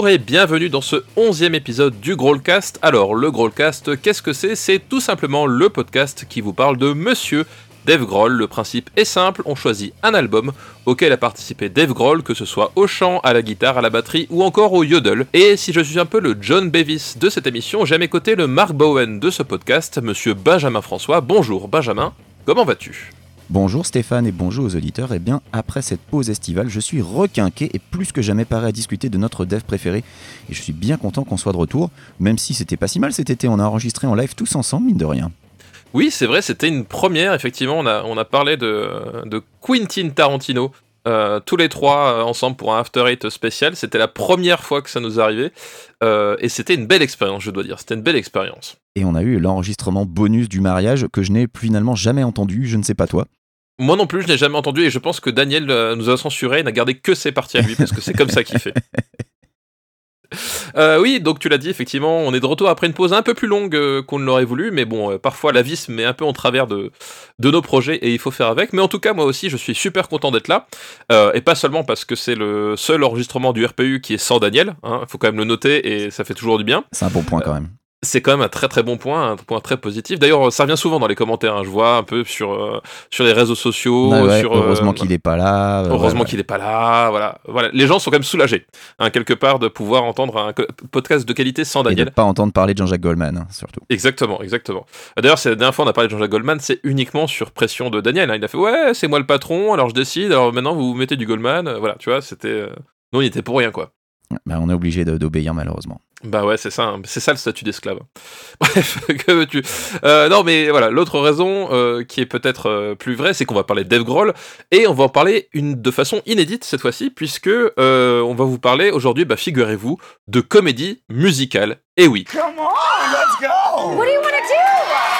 Bonjour et bienvenue dans ce onzième épisode du Growlcast. Alors, le Growlcast, qu'est-ce que c'est? C'est tout simplement le podcast qui vous parle de Monsieur Dave Grohl. Le principe est simple, on choisit un album auquel a participé Dave Grohl, que ce soit au chant, à la guitare, à la batterie ou encore au yodel. Et si je suis un peu le John Bevis de cette émission, j'ai à mes côtés le Mark Bowen de ce podcast, Monsieur Benjamin François. Bonjour Benjamin, comment vas-tu? Bonjour Stéphane et bonjour aux auditeurs. Et eh bien, après cette pause estivale, je suis requinqué et plus que jamais paré à discuter de notre dev préféré. Et je suis bien content qu'on soit de retour, même si c'était pas si mal cet été. On a enregistré en live tous ensemble, mine de rien. Oui, c'est vrai, c'était une première. Effectivement, on a, on a parlé de, de Quentin Tarantino. Euh, tous les trois euh, ensemble pour un After Eight spécial. C'était la première fois que ça nous arrivait. Euh, et c'était une belle expérience, je dois dire. C'était une belle expérience. Et on a eu l'enregistrement bonus du mariage que je n'ai finalement jamais entendu. Je ne sais pas toi. Moi non plus, je n'ai jamais entendu et je pense que Daniel euh, nous a censuré et n'a gardé que ses parties à lui parce que c'est comme ça qu'il fait. Euh, oui, donc tu l'as dit, effectivement, on est de retour après une pause un peu plus longue euh, qu'on ne l'aurait voulu, mais bon, parfois la vie se met un peu en travers de, de nos projets et il faut faire avec. Mais en tout cas, moi aussi, je suis super content d'être là, et pas seulement parce que c'est le seul enregistrement du RPU qui est sans Daniel, il hein, faut quand même le noter et ça fait toujours du bien. C'est un bon point quand même c'est quand même un très très bon point, un point très positif. D'ailleurs, ça revient souvent dans les commentaires. Hein. je vois un peu sur euh, sur les réseaux sociaux. Sur, euh, heureusement qu'il n'est pas là. Euh, heureusement qu'il n'est pas là. Voilà, voilà. Les gens sont quand même soulagés, hein, quelque part, de pouvoir entendre un podcast de qualité sans Daniel. Et de pas entendre parler de Jean-Jacques Goldman, hein, surtout. Exactement, exactement. D'ailleurs, c'est la dernière fois on a parlé de Jean-Jacques Goldman, c'est uniquement sur pression de Daniel. Il a fait ouais, c'est moi le patron, alors je décide. Alors maintenant vous mettez du Goldman. Voilà, tu vois, c'était. Non, il était pour rien quoi. Bah, on est obligé d'obéir malheureusement. Bah ouais, c'est ça, hein. c'est ça le statut d'esclave. Bref, que veux-tu? Euh, Non, mais voilà, l'autre raison euh, qui est peut-être euh, plus vraie, c'est qu'on va parler de Dave Grohl et on va en parler une, de façon inédite cette fois-ci, puisque on va vous parler aujourd'hui, bah, figurez-vous, de comédie musicale. Et oui. Come on, let's go. What do you want to do?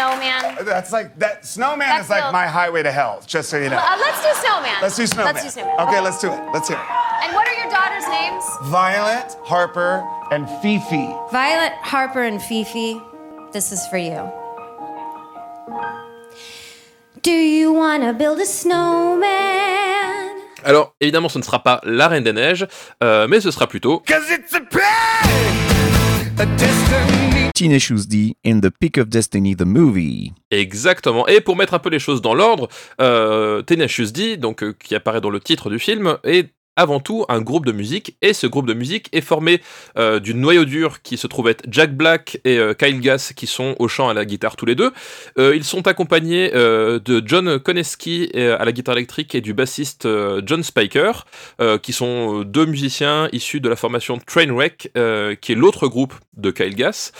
Snowman? that's like that. Snowman That's is like the- my highway to hell. Just so you know. Uh, let's do snowman. Let's do snowman. Let's do snowman. Okay, let's do it. Let's hear it. And what are your daughters' names? Violet, Harper, and Fifi. Violet, Harper, and Fifi, this is for you. Do you want to build a snowman? Alors, évidemment, ce ne sera pas la Reine des Neiges, euh, mais ce sera plutôt Cause it's a pain, a destiny. Tenacious D in The Peak of Destiny, the movie. Exactement. Et pour mettre un peu les choses dans l'ordre, euh, D, donc euh, qui apparaît dans le titre du film, est avant tout un groupe de musique et ce groupe de musique est formé euh, du noyau dur qui se trouve être Jack Black et euh, Kyle Gass qui sont au chant à la guitare tous les deux. Euh, ils sont accompagnés euh, de John Koneski à la guitare électrique et du bassiste John Spiker qui sont deux musiciens issus de la formation Trainwreck qui est l'autre groupe de Kyle Gass.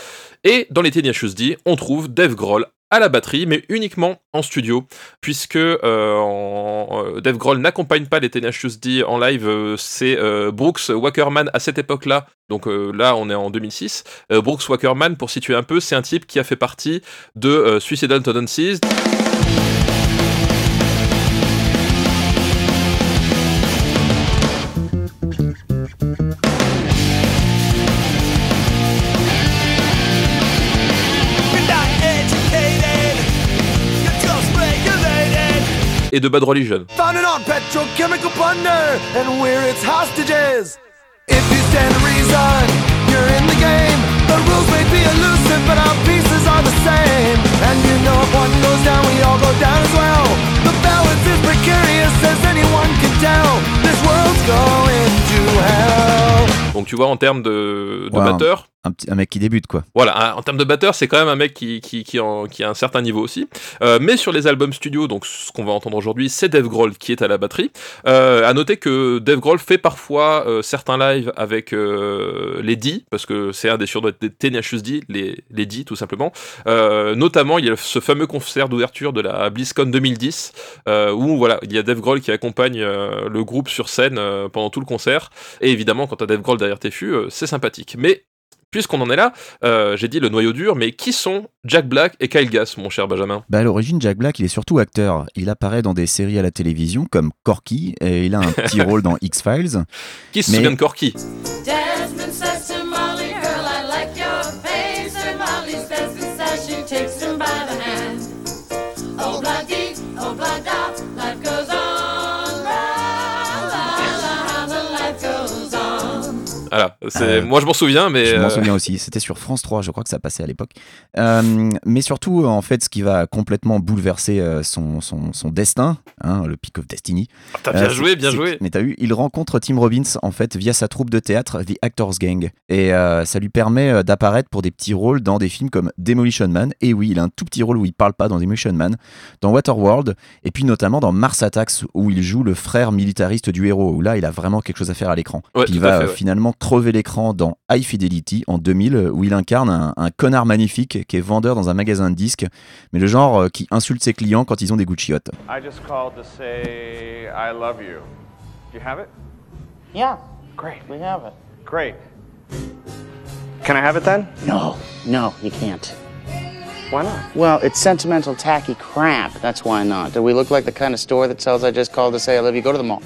Et dans les Tenacious D, on trouve Dave Grohl à la batterie, mais uniquement en studio, puisque euh, euh, Dave Grohl n'accompagne pas les Tenacious D en live, euh, c'est Brooks Wackerman à cette époque-là, donc là on est en 2006. Euh, Brooks Wackerman, pour situer un peu, c'est un type qui a fait partie de Suicidal Tendencies. World's going to hell. Donc tu vois, en termes de, de batteur, Un, petit, un mec qui débute, quoi. Voilà, en termes de batteur, c'est quand même un mec qui, qui, qui, en- qui a un certain niveau aussi. Euh, mais sur les albums studio, donc ce qu'on va entendre aujourd'hui, c'est Dave Grohl qui est à la batterie. Euh, à noter que Dave Grohl fait parfois euh, certains lives avec euh, les D, parce que c'est un des surnoms des Tenacious D, les, les D tout simplement. Euh, notamment, il y a ce fameux concert d'ouverture de la BlizzCon 2010, euh, où voilà, il y a Dave Grohl qui accompagne le groupe sur scène pendant tout le concert. Et évidemment, quand t'as Dave Grohl derrière tes fûts, c'est sympathique. Mais puisqu'on en est là, euh, j'ai dit le noyau dur, mais qui sont Jack Black et Kyle Gass, mon cher Benjamin? Bah à l'origine, Jack Black, il est surtout acteur. Il apparaît dans des séries à la télévision comme Corky et il a un petit rôle dans X-Files. Qui se Mais- souvient de Corky? Desmond Voilà, Euh, moi je m'en souviens, mais Je m'en euh, souviens aussi, c'était sur France 3, je crois que ça passait à l'époque. Euh, mais surtout, en fait, ce qui va complètement bouleverser son, son, son destin, hein, le Peak of Destiny. t'as bien euh, joué, bien joué. Mais t'as vu, il rencontre Tim Robbins, en fait, via sa troupe de théâtre, The Actors Gang. Et euh, ça lui permet d'apparaître pour des petits rôles dans des films comme Demolition Man. Et oui, il a un tout petit rôle où il parle pas dans Demolition Man, dans Waterworld, et puis notamment dans Mars Attacks, où il joue le frère militariste du héros, où là, il a vraiment quelque chose à faire à l'écran. Ouais, il va fait, ouais. finalement crever l'écran dans High Fidelity en 2000, où il incarne un, un connard magnifique qui est vendeur dans un magasin de disques, mais le genre euh, qui insulte ses clients quand ils ont des goûts de chiottes. I just called to say I love you. Do you have it? Yeah. Great. We have it. Great. Can I have it then? No, no, you can't. Why not? Well, it's sentimental, tacky crap. That's why not. Do we look like the kind of store that sells I just called to say I love you? Go to the mall.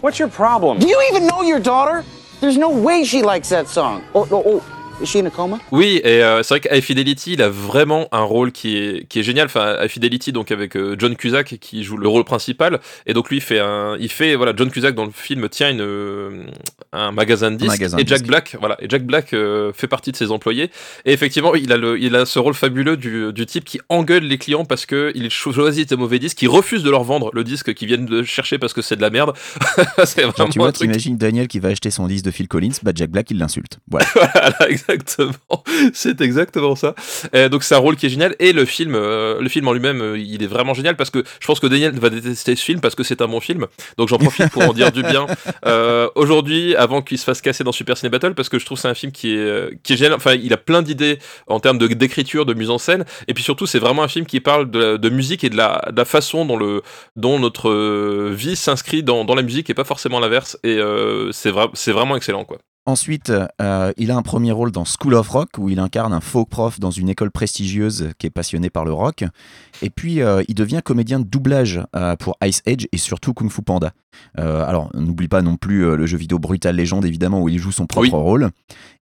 What's your problem? Do you even know your daughter? There's no way she likes that song. Oh, oh, oh. Is she in a coma? Oui, et euh, c'est vrai qu'High Fidelity, il a vraiment un rôle qui est, qui est génial. Enfin, High Fidelity, donc avec euh, John Cusack qui joue le rôle principal. Et donc lui, il fait un, il fait voilà, John Cusack dans le film tient une, euh, un magasin de disques. magasin et Jack. Black, voilà, et Jack Black euh, fait partie de ses employés. Et effectivement, il a le, il a ce rôle fabuleux du, du type qui engueule les clients parce que il cho- choisit des mauvais disques, qui refuse de leur vendre le disque qu'ils viennent de chercher parce que c'est de la merde. c'est Genre, vraiment tu vois, un truc. t'imagines Daniel qui va acheter son disque de Phil Collins, bah Jack Black il l'insulte. Voilà. Voilà, exactement. C'est exactement ça. Euh, donc c'est un rôle qui est génial et le film, euh, le film en lui-même, euh, il est vraiment génial parce que je pense que Daniel va détester ce film parce que c'est un bon film. Donc j'en profite pour en dire du bien aujourd'hui, avant qu'il se fasse casser dans Super Ciné Battle, parce que je trouve que c'est un film qui est qui est génial. Enfin, il a plein d'idées en termes de d'écriture, de mise en scène, et puis surtout c'est vraiment un film qui parle de, de musique et de la, de la façon dont le dont notre vie s'inscrit dans, dans la musique et pas forcément l'inverse. Et c'est c'est vraiment excellent quoi. Ensuite, euh, il a un premier rôle dans School of Rock où il incarne un folk prof dans une école prestigieuse qui est passionné par le rock. Et puis, euh, il devient comédien de doublage euh, pour Ice Age et surtout Kung Fu Panda. Alors, n'oublie pas non plus le jeu vidéo Brutal Legend, évidemment, où il joue son propre Oui. rôle.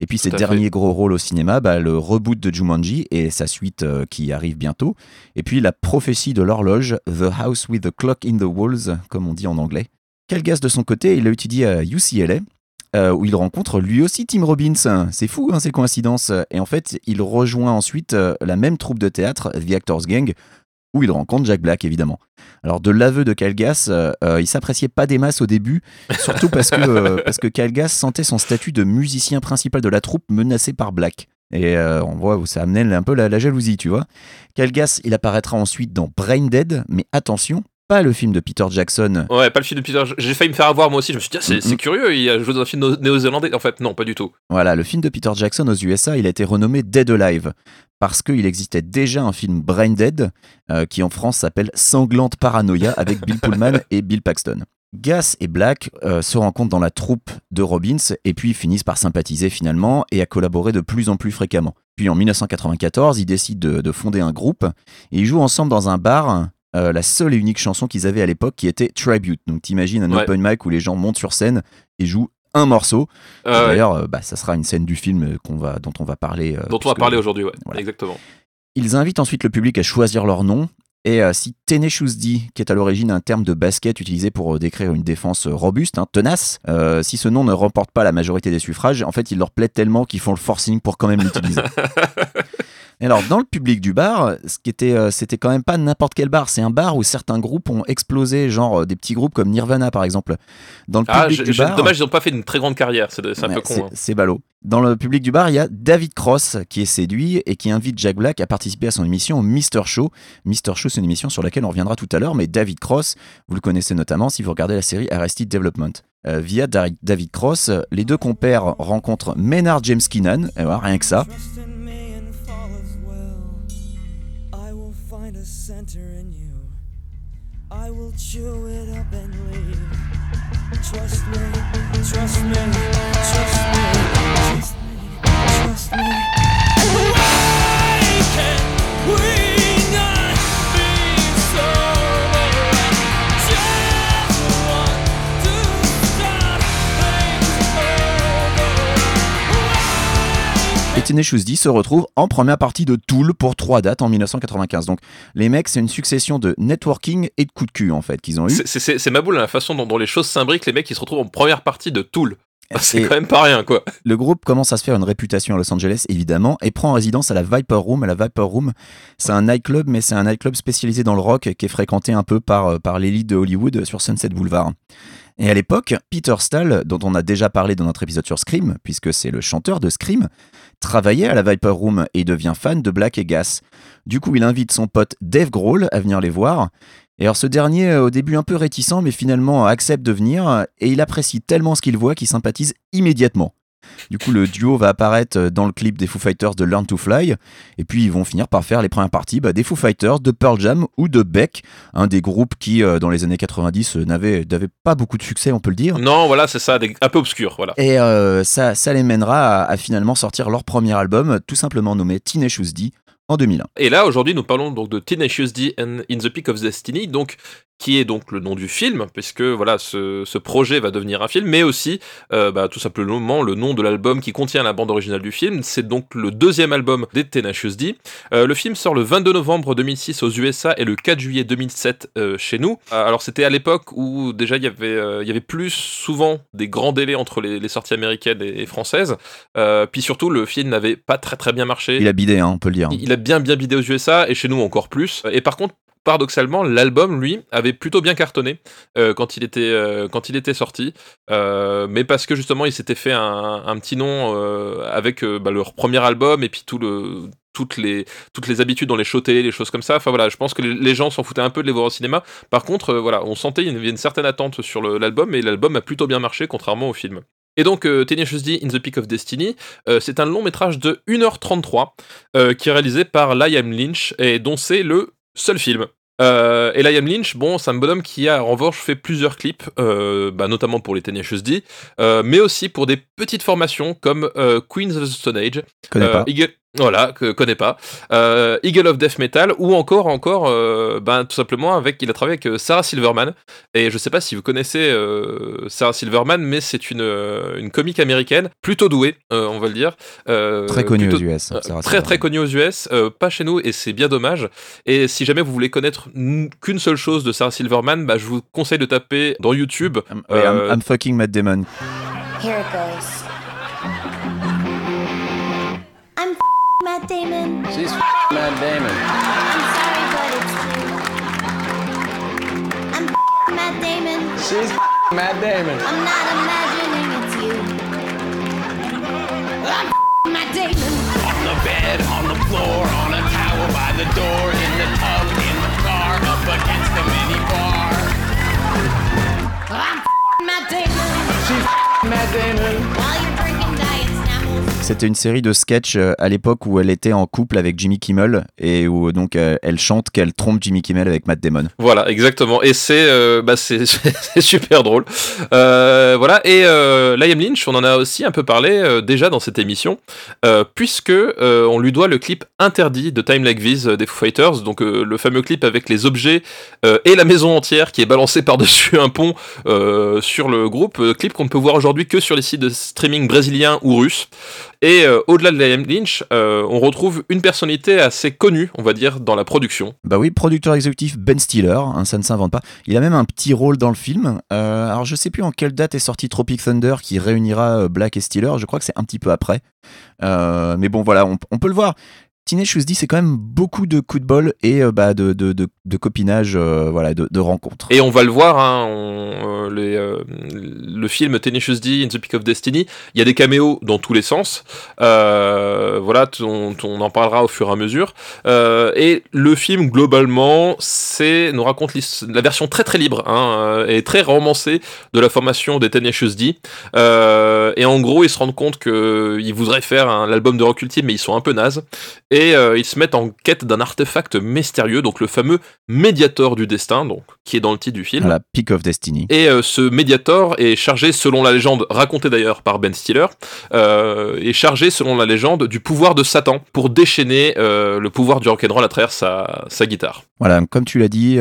Et puis, ses derniers gros rôles au cinéma, bah, le reboot de Jumanji et sa suite qui arrive bientôt. Et puis, la prophétie de l'horloge, The House with the Clock in the Walls, comme on dit en anglais. Calgas, de son côté, il a étudié à UCLA euh, où il rencontre lui aussi Tim Robbins. C'est fou, hein, ces coïncidences. Et en fait, il rejoint ensuite euh, la même troupe de théâtre, The Actors Gang, où il rencontre Jack Black, évidemment. Alors, de l'aveu de Calgas, euh, euh, il s'appréciait pas des masses au début, surtout parce que, euh, parce que Calgas sentait son statut de musicien principal de la troupe menacé par Black. Et euh, on voit où ça amenait un peu la, la jalousie, tu vois. Calgas, il apparaîtra ensuite dans Brain Dead, mais attention, pas le film de Peter Jackson Ouais, pas le film de Peter. J'ai failli me faire avoir moi aussi. Je me suis dit, ah, c'est Mhm. c'est curieux, il a joué dans un film néo-zélandais. En fait, non, pas du tout. Voilà, le film de Peter Jackson aux USA, il a été renommé Dead Alive parce qu'il existait déjà un film Brain Dead euh, qui en France s'appelle Sanglante Paranoia avec Bill Pullman et Bill Paxton. Gas et Black euh, se rencontrent dans la troupe de Robbins et puis finissent par sympathiser finalement et à collaborer de plus en plus fréquemment. Puis en 1994, ils décident de, de fonder un groupe et ils jouent ensemble dans un bar. Euh, la seule et unique chanson qu'ils avaient à l'époque qui était Tribute. Donc t'imagines un Ouais. open mic où les gens montent sur scène et jouent un morceau. Euh, D'ailleurs, euh, bah, ça sera une scène du film euh, va, dont on va parler. euh, dont on va parler aujourd'hui, ouais. voilà. Exactement. Ils invitent ensuite le public à choisir leur nom. Et si Tenacious D, qui est à l'origine un terme de basket utilisé pour décrire une défense robuste, hein, tenace, si ce nom ne remporte pas la majorité des suffrages, en fait, il leur plaît tellement qu'ils font le forcing pour quand même l'utiliser. Et alors, dans le public du bar, ce qui était, euh, c'était quand même pas n'importe quel bar. C'est un bar où certains groupes ont explosé, genre euh, des petits groupes comme Nirvana par exemple. Dans le Ah, public du bar, dommage, ils n'ont pas fait une très grande carrière. C'est un Ouais, peu con. c'est- hein. Ballot. Dans le public du bar, il y a David Cross qui est séduit et qui invite Jack Black à participer à son émission Mr. Show. Mr. Show, c'est une émission sur laquelle on reviendra tout à l'heure, mais David Cross, vous le connaissez notamment si vous regardez la série Arrested Development. Euh, via David Cross, les deux compères rencontrent Maynard James Keenan, rien que ça. I will chew it up and leave. Trust me, trust me, trust me, trust me, trust me. Why can't we Tenacious D se retrouve en première partie de Tool pour trois dates en 1995. Donc les mecs, c'est une succession de networking et de coups de cul en fait qu'ils ont eu. C'est- ma boule, la façon dont, dont les choses s'imbriquent. Les mecs, ils se retrouvent en première partie de Tool. C'est Et- quand même pas rien, quoi. Le groupe commence à se faire une réputation à Los Angeles, évidemment, et prend résidence à la Viper Room. La Viper Room, c'est un nightclub, mais c'est un nightclub spécialisé dans le rock qui est fréquenté un peu par, euh, par l'élite de Hollywood sur Sunset Boulevard. Et à l'époque, Peter Stahl, dont on a déjà parlé dans notre épisode sur Scream, puisque c'est le chanteur de Scream, travaillait à la Viper Room et devient fan de Black et Gas. Du coup, il invite son pote Dave Grohl à venir les voir. Et alors ce dernier, euh, au début un peu réticent, mais finalement accepte de venir, et il apprécie tellement ce qu'il voit qu'il sympathise immédiatement. Du coup, le duo va apparaître euh, dans le clip des Foo Fighters de Learn to Fly, et puis ils vont finir par faire les premières parties bah, des Foo Fighters, de Pearl Jam ou de Beck, un des groupes qui, euh, dans les années 90, euh, n'avait pas beaucoup de succès, on peut le dire. Non, voilà, c'est ça, des- un peu obscur, voilà. Et euh, ça, ça les mènera à, à finalement sortir leur premier album, tout simplement nommé Teenage D, en 2001. Et là, aujourd'hui, nous parlons donc de Tenacious D and In the Peak of Destiny, donc qui est donc le nom du film, puisque voilà, ce, ce projet va devenir un film, mais aussi euh, bah, tout simplement le nom de l'album qui contient la bande originale du film. C'est donc le deuxième album des Tenacious D. Euh, le film sort le 22 novembre 2006 aux USA et le 4 juillet 2007 euh, chez nous. Alors c'était à l'époque où déjà il y avait il y avait plus souvent des grands délais entre les, les sorties américaines et, et françaises. Puis surtout le film n'avait pas très très bien marché. Il a bidé, hein, on peut le dire. Il a bien bien bidé aux USA et chez nous encore plus. Et par contre, paradoxalement, l'album lui avait plutôt bien cartonné euh, quand il était euh, quand il était sorti, Euh, mais parce que justement il s'était fait un, petit nom avec bah, leur premier album et puis tout toutes les toutes les habitudes dans les shows télé, les choses comme ça. Enfin voilà, je pense que les, gens s'en foutaient un peu de les voir au cinéma. Par contre, voilà, on sentait avait une certaine attente sur l'album et l'album a plutôt bien marché contrairement au film. Et donc, euh, Tenacious D in the Peak of Destiny, c'est un long métrage de 1h33 euh, qui est réalisé par Liam Lynch et dont c'est le seul film. Euh, et Liam Lynch, bon, c'est un bonhomme qui a en revanche fait plusieurs clips, euh, bah, notamment pour les Tenacious D, euh, mais aussi pour des petites formations comme euh, Queens of the Stone Age, Connais pas. Eagle- voilà, que connais pas. Euh, Eagle of Death Metal ou encore, encore, euh, ben tout simplement avec, il a travaillé avec euh, Sarah Silverman. Et je sais pas si vous connaissez euh, Sarah Silverman, mais c'est une une comique américaine plutôt douée, euh, on va le dire. Euh, Très connu plutôt- aux US. euh, Sarah très Silverman. très connu aux US, euh, pas chez nous et c'est bien dommage. Et si jamais vous voulez connaître qu'une seule chose de Sarah Silverman, bah, je vous conseille de taper dans YouTube. Um, I'm fucking Matt Damon. Here it goes. Damon. She's Matt Damon. I'm sorry, but it's true. I'm Matt Damon. She's Matt Damon. I'm not imagining it's you. I'm Matt Damon. On the bed, on the floor, on a towel by the door, in the tub, in the car, up against the minibar. I'm C'était une série de sketchs euh, à l'époque où elle était en couple avec Jimmy Kimmel et où donc euh, elle chante qu'elle trompe Jimmy Kimmel avec Matt Damon. Voilà, exactement. Et c'est euh, bah, super drôle. Euh, voilà. Et euh, Liam Lynch, on en a aussi un peu parlé euh, déjà dans cette émission, euh, puisque euh, on lui doit le clip interdit de Time Like This euh, des Foo Fighters, donc euh, le fameux clip avec les objets euh, et la maison entière qui est balancée par-dessus un pont euh, sur le groupe. Euh, clip qu'on ne peut voir aujourd'hui que sur les sites de streaming brésiliens ou russes. Et euh, au-delà de Liam Lynch, euh, on retrouve une personnalité assez connue, on va dire, dans la production. Bah oui, producteur exécutif Ben Stiller, hein, ça ne s'invente pas. Il a même un petit rôle dans le film. Euh, alors je sais plus en quelle date est sorti Tropic Thunder qui réunira Black et Stiller. Je crois que c'est un petit peu après. Mais bon voilà, on peut le voir. Teenage D, c'est quand même beaucoup de coups de bol et euh, bah, de, copinage, euh, voilà, de, rencontres. Et on va le voir, hein, euh, le film Tenacious D in the Peak of Destiny, il y a des caméos dans tous les sens. Voilà, on, en parlera au fur et à mesure. Et le film, globalement, c'est nous raconte la version très très libre hein, et très romancée de la formation des Tenacious D. Et en gros, ils se rendent compte qu'ils voudraient faire un l'album de rock ultime, mais ils sont un peu nazes. Euh, ils se mettent en quête d'un artefact mystérieux, donc le fameux Mediator du destin, donc qui est dans le titre du film. La Peak of Destiny. Et euh, ce Mediator est chargé, selon la légende racontée d'ailleurs par Ben Stiller, euh, est chargé, selon la légende, du pouvoir de Satan pour déchaîner le pouvoir du rock'n'roll à travers sa, sa guitare. Voilà, comme tu l'as dit,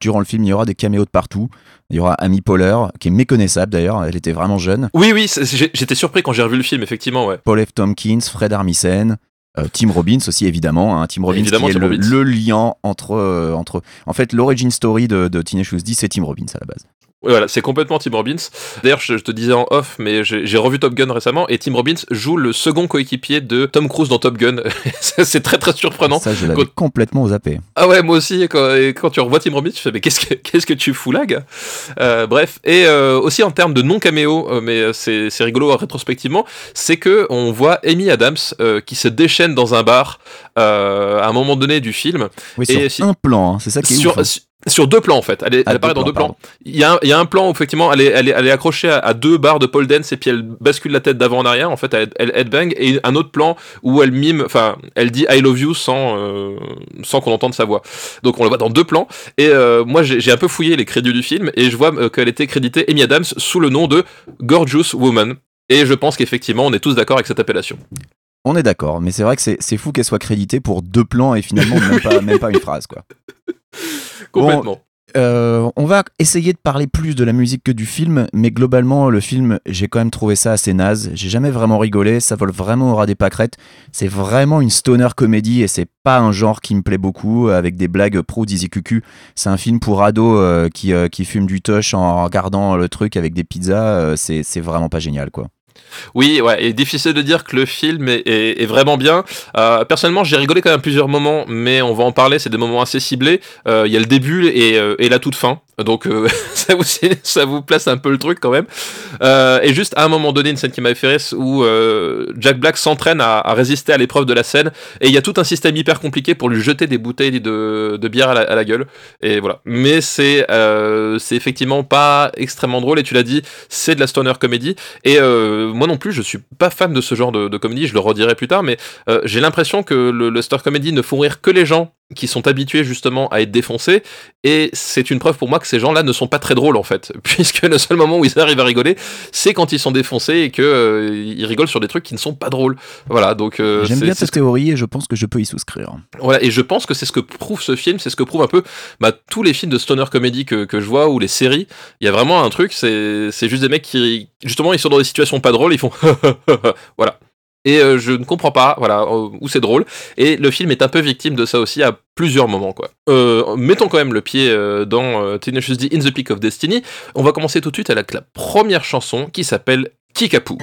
durant le film, il y aura des caméos de partout. Il y aura Amy Poehler, qui est méconnaissable d'ailleurs, elle était vraiment jeune. Oui, oui, j'étais surpris quand j'ai revu le film, effectivement, ouais. Paul F. Tompkins, Fred Armisen, euh, Tim Robbins aussi évidemment. hein. Tim Robbins Évidemment, qui est Tim le, Robbins. le lien entre, euh, entre... En fait, l'origin story de, de Teenage D, c'est Tim Robbins à la base. Ouais, Voilà, c'est complètement Tim Robbins. D'ailleurs, je, je te disais en off, mais j'ai revu Top Gun récemment et Tim Robbins joue le second coéquipier de Tom Cruise dans Top Gun. C'est très très surprenant. Ça, je Quand- complètement zappé. Ah ouais, moi aussi. Quand, et quand tu revois Tim Robbins, tu fais mais qu'est-ce que qu'est-ce que tu fous là, gars? Euh, Bref, et euh, aussi en termes de non caméo, euh, mais euh, c'est c'est rigolo euh, rétrospectivement, c'est que on voit Amy Adams euh, qui se déchaîne dans un bar euh, à un moment donné du film. Oui, Et sur si- un plan, hein, c'est ça qui est sur, ouf, hein. Su- sur deux plans en fait. Elle, est- elle apparaît dans deux plans. Il y, a un, il y a un plan où effectivement elle est, elle est, elle est accrochée à, à deux barres de pole dance et puis elle bascule la tête d'avant en arrière. En fait, elle, elle headbang et un autre plan où elle mime, enfin, elle dit I love you sans, euh, sans qu'on entende sa voix. Donc on le voit dans deux plans. Et euh, moi j'ai un peu fouillé les crédits du film et je vois euh, qu'elle était créditée Amy Adams sous le nom de Gorgeous Woman. Et je pense qu'effectivement on est tous d'accord avec cette appellation. On est d'accord, mais c'est vrai que c'est c'est fou qu'elle soit créditée pour deux plans et finalement même pas, même pas une phrase, quoi. Euh, on va essayer de parler plus de la musique que du film, mais globalement, le film, j'ai quand même trouvé ça assez naze. J'ai jamais vraiment rigolé, ça vole vraiment au ras des pâquerettes. C'est vraiment une stoner comédie et c'est pas un genre qui me plaît beaucoup, avec des blagues pro dizzy cucu. C'est un film pour ados euh, qui, euh, qui fument du toche en regardant le truc avec des pizzas. euh, c'est vraiment pas génial, quoi. Oui, ouais, et difficile de dire que le film est, vraiment bien. Euh, personnellement, j'ai rigolé quand même plusieurs moments, mais on va en parler, c'est des moments assez ciblés. Euh, Il y a le début et, euh, la toute fin, donc ça, vous, ça vous place un peu le truc quand même. Et juste à un moment donné, une scène qui m'avait fait rire, où Jack Black s'entraîne à, résister à l'épreuve de la scène, et il y a tout un système hyper compliqué pour lui jeter des bouteilles de, bière à la, à la gueule. Et voilà. Mais c'est c'est effectivement pas extrêmement drôle, et tu l'as dit, c'est de la stoner comédie. Et euh, moi non plus, je suis pas fan de ce genre de, de comédie, je le redirai plus tard, mais euh, j'ai l'impression que le, le stoner comédie ne font rire que les gens qui sont habitués justement à être défoncés, et c'est une preuve pour moi que ces gens-là ne sont pas très drôles en fait, puisque le seul moment où ils arrivent à rigoler, c'est quand ils sont défoncés et que euh, ils rigolent sur des trucs qui ne sont pas drôles. Voilà, donc euh, J'aime bien cette que- théorie et je pense que je peux y souscrire. voilà, et je pense que c'est ce que prouve ce film, c'est ce que prouve un peu bah, tous les films de stoner comedy que, que je vois ou les séries. Il y a vraiment un truc, c'est c'est juste des mecs qui, justement, ils sont dans des situations pas drôles, ils font voilà. Et euh, je ne comprends pas, voilà, euh, où c'est drôle. Et le film est un peu victime de ça aussi à plusieurs moments, quoi. Euh, mettons quand même le pied dans Tenacious D in the Peak of Destiny. On va commencer tout de suite avec la première chanson qui s'appelle Kickapoo.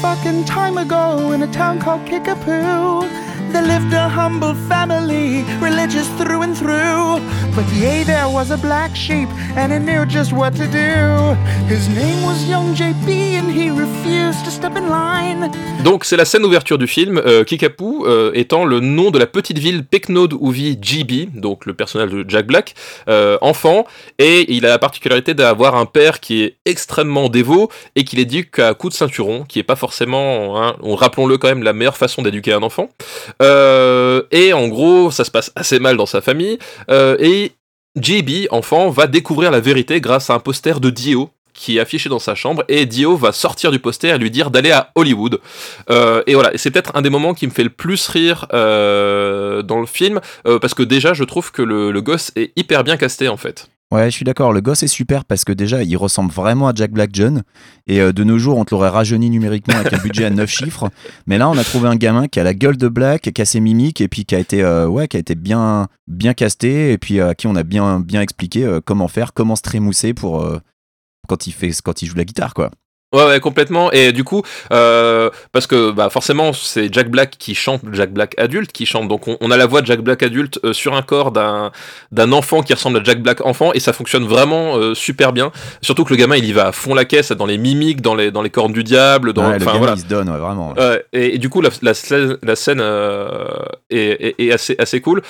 Fucking time ago in a town called Kickapoo, there lived a humble family, religious through and through. But there was a black sheep, and he knew just what to do. His name was Young JP, and he refused to step in line. Donc c'est la scène d'ouverture du film, euh, Kickapoo euh, étant le nom de la petite ville Pecknold où vit GB, donc le personnage de Jack Black, euh, enfant, et il a la particularité d'avoir un père qui est extrêmement dévot et qui l'éduque à coup de ceinturon, qui est pas forcément, hein, on rappelons-le quand même, la meilleure façon d'éduquer un enfant. Euh, et en gros, ça se passe assez mal dans sa famille, euh, et JB, enfant, va découvrir la vérité grâce à un poster de Dio qui est affiché dans sa chambre et Dio va sortir du poster et lui dire d'aller à Hollywood. Euh, et voilà, c'est peut-être un des moments qui me fait le plus rire euh, dans le film euh, parce que déjà je trouve que le, le gosse est hyper bien casté en fait. Ouais, je suis d'accord. Le gosse est super parce que déjà, il ressemble vraiment à Jack Black John. Et euh, de nos jours, on te l'aurait rajeuni numériquement avec un budget à 9 chiffres. Mais là, on a trouvé un gamin qui a la gueule de Black, qui a ses mimiques et puis qui a été, euh, bien, bien casté et puis euh, à qui on a bien, bien expliqué comment faire, comment se trémousser pour quand il fait, quand il joue la guitare, quoi. Ouais, ouais, complètement. Et du coup, euh, parce que bah, forcément, c'est Jack Black qui chante, Jack Black adulte qui chante. Donc, on, on a la voix de Jack Black adulte euh, sur un corps d'un d'un enfant qui ressemble à Jack Black enfant, et ça fonctionne vraiment euh, super bien. Surtout que le gamin, il y va à fond la caisse, dans les mimiques, dans les dans les cornes du diable, dans. Ouais, le gamin, voilà. il se donne, ouais, vraiment. et, et du coup, la, la, scène- la scène euh, est, est- est assez, assez cool.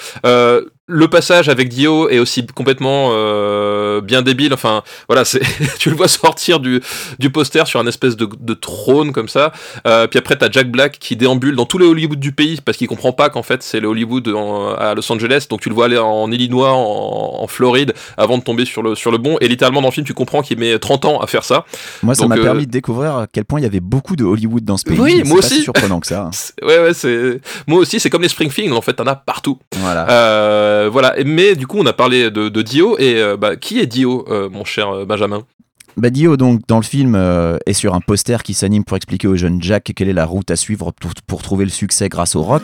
Euh, le passage avec Dio est aussi complètement euh, bien débile. Enfin, voilà, c'est tu le vois sortir du, du poster sur un espèce de, de trône comme ça. Euh, puis après, t'as Jack Black qui déambule dans tous les Hollywood du pays parce qu'il comprend pas qu'en fait c'est le Hollywood en- à Los Angeles. Donc tu le vois aller en Illinois, en, en Floride, avant de tomber sur le, sur le bon. Et littéralement dans le film, tu comprends qu'il met 30 ans à faire ça. Moi, ça m'a euh, permis de découvrir à quel point il y avait beaucoup de Hollywood dans ce pays. Oui, moi c'est pas aussi. si surprenant que ça. hein. Ouais, ouais, c'est. Moi aussi, c'est comme les Springfield, en fait, t'en as partout. Voilà. Euh, voilà. Mais du coup, on a parlé de, Dio, et euh, bah, qui est Dio, euh, mon cher Benjamin? Bah, Dio, donc, dans le film, est sur un poster qui s'anime pour expliquer au jeune Jack quelle est la route à suivre pour, pour trouver le succès grâce au rock.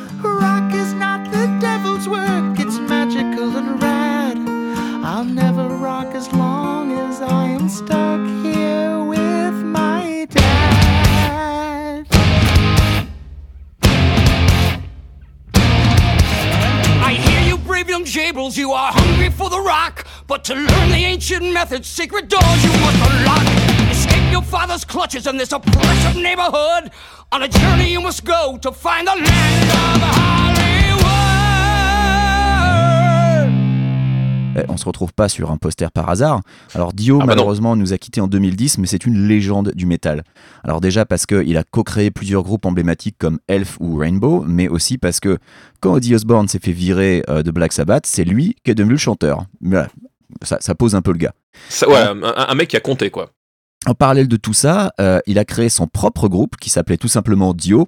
You, brave you are hungry for the rock. But to learn the ancient methods, secret doors you must unlock. Escape your father's clutches in this oppressive neighborhood. On a journey you must go to find the land of Hollywood. On se retrouve pas sur un poster par hasard. Alors Dio, Ah bah non. malheureusement, nous a quittés en 2010, mais c'est une légende du métal. Alors déjà parce qu'il a co-créé plusieurs groupes emblématiques comme Elf ou Rainbow, mais aussi parce que quand Ozzy Osbourne s'est fait virer euh, de Black Sabbath, c'est lui qui est devenu le chanteur. Voilà. Ça, ça pose un peu le gars. Ça- ouais, un, un mec qui a compté, quoi. En parallèle de tout ça, euh, il a créé son propre groupe qui s'appelait tout simplement Dio.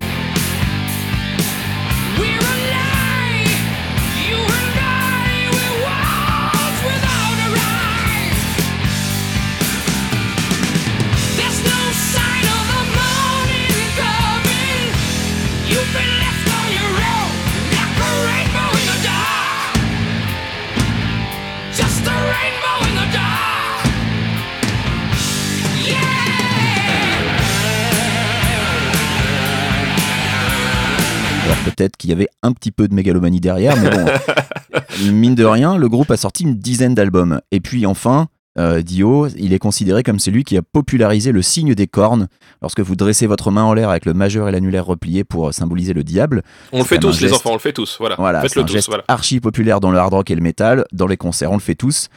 Peut-être qu'il y avait un petit peu de mégalomanie derrière, mais bon, mine de rien, le groupe a sorti une dizaine d'albums. Et puis enfin, euh, Dio, il est considéré comme celui qui a popularisé le signe des cornes. Lorsque vous dressez votre main en l'air avec le majeur et l'annulaire replié pour symboliser le diable. On le fait tous, les enfants, on le fait tous. Voilà, Voilà, faites-le tous. geste Voilà. archi populaire dans le hard rock et le métal, dans les concerts, on le fait tous.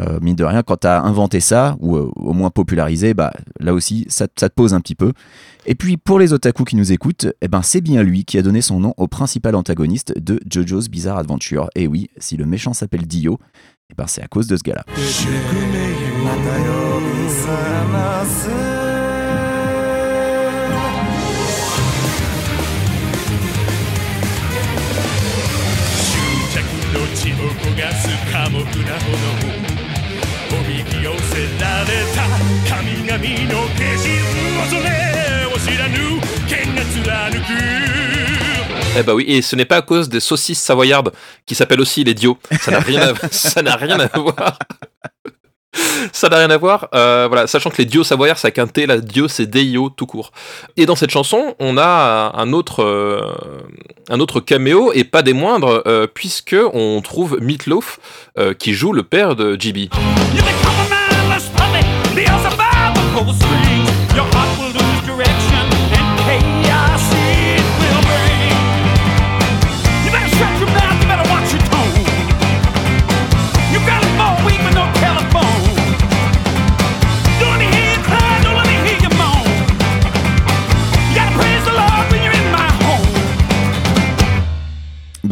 Euh, mine de rien, quand tu as inventé ça, ou euh, au moins popularisé, bah, là aussi, ça, ça te pose un petit peu. Et puis, pour les otaku qui nous écoutent, eh ben, c'est bien lui qui a donné son nom au principal antagoniste de JoJo's Bizarre Adventure. Et oui, si le méchant s'appelle Dio, eh ben, c'est à cause de ce gars-là. 執着の血を焦がす寡黙な炎おびき寄せられた神々の化身恐れを知らぬ剣が貫く eh bah oui, et ce n'est pas à cause des saucisses savoyardes qui s'appellent aussi les Dio. Ça n'a rien à, ça n'a rien à voir. Ça n'a rien à voir, euh, voilà, sachant que les Dio savoyards, ça quinté, la Dio c'est Deio tout court. Et dans cette chanson, on a un autre, euh, un autre caméo, et pas des moindres, euh, puisque on trouve Meatloaf euh, qui joue le père de GB.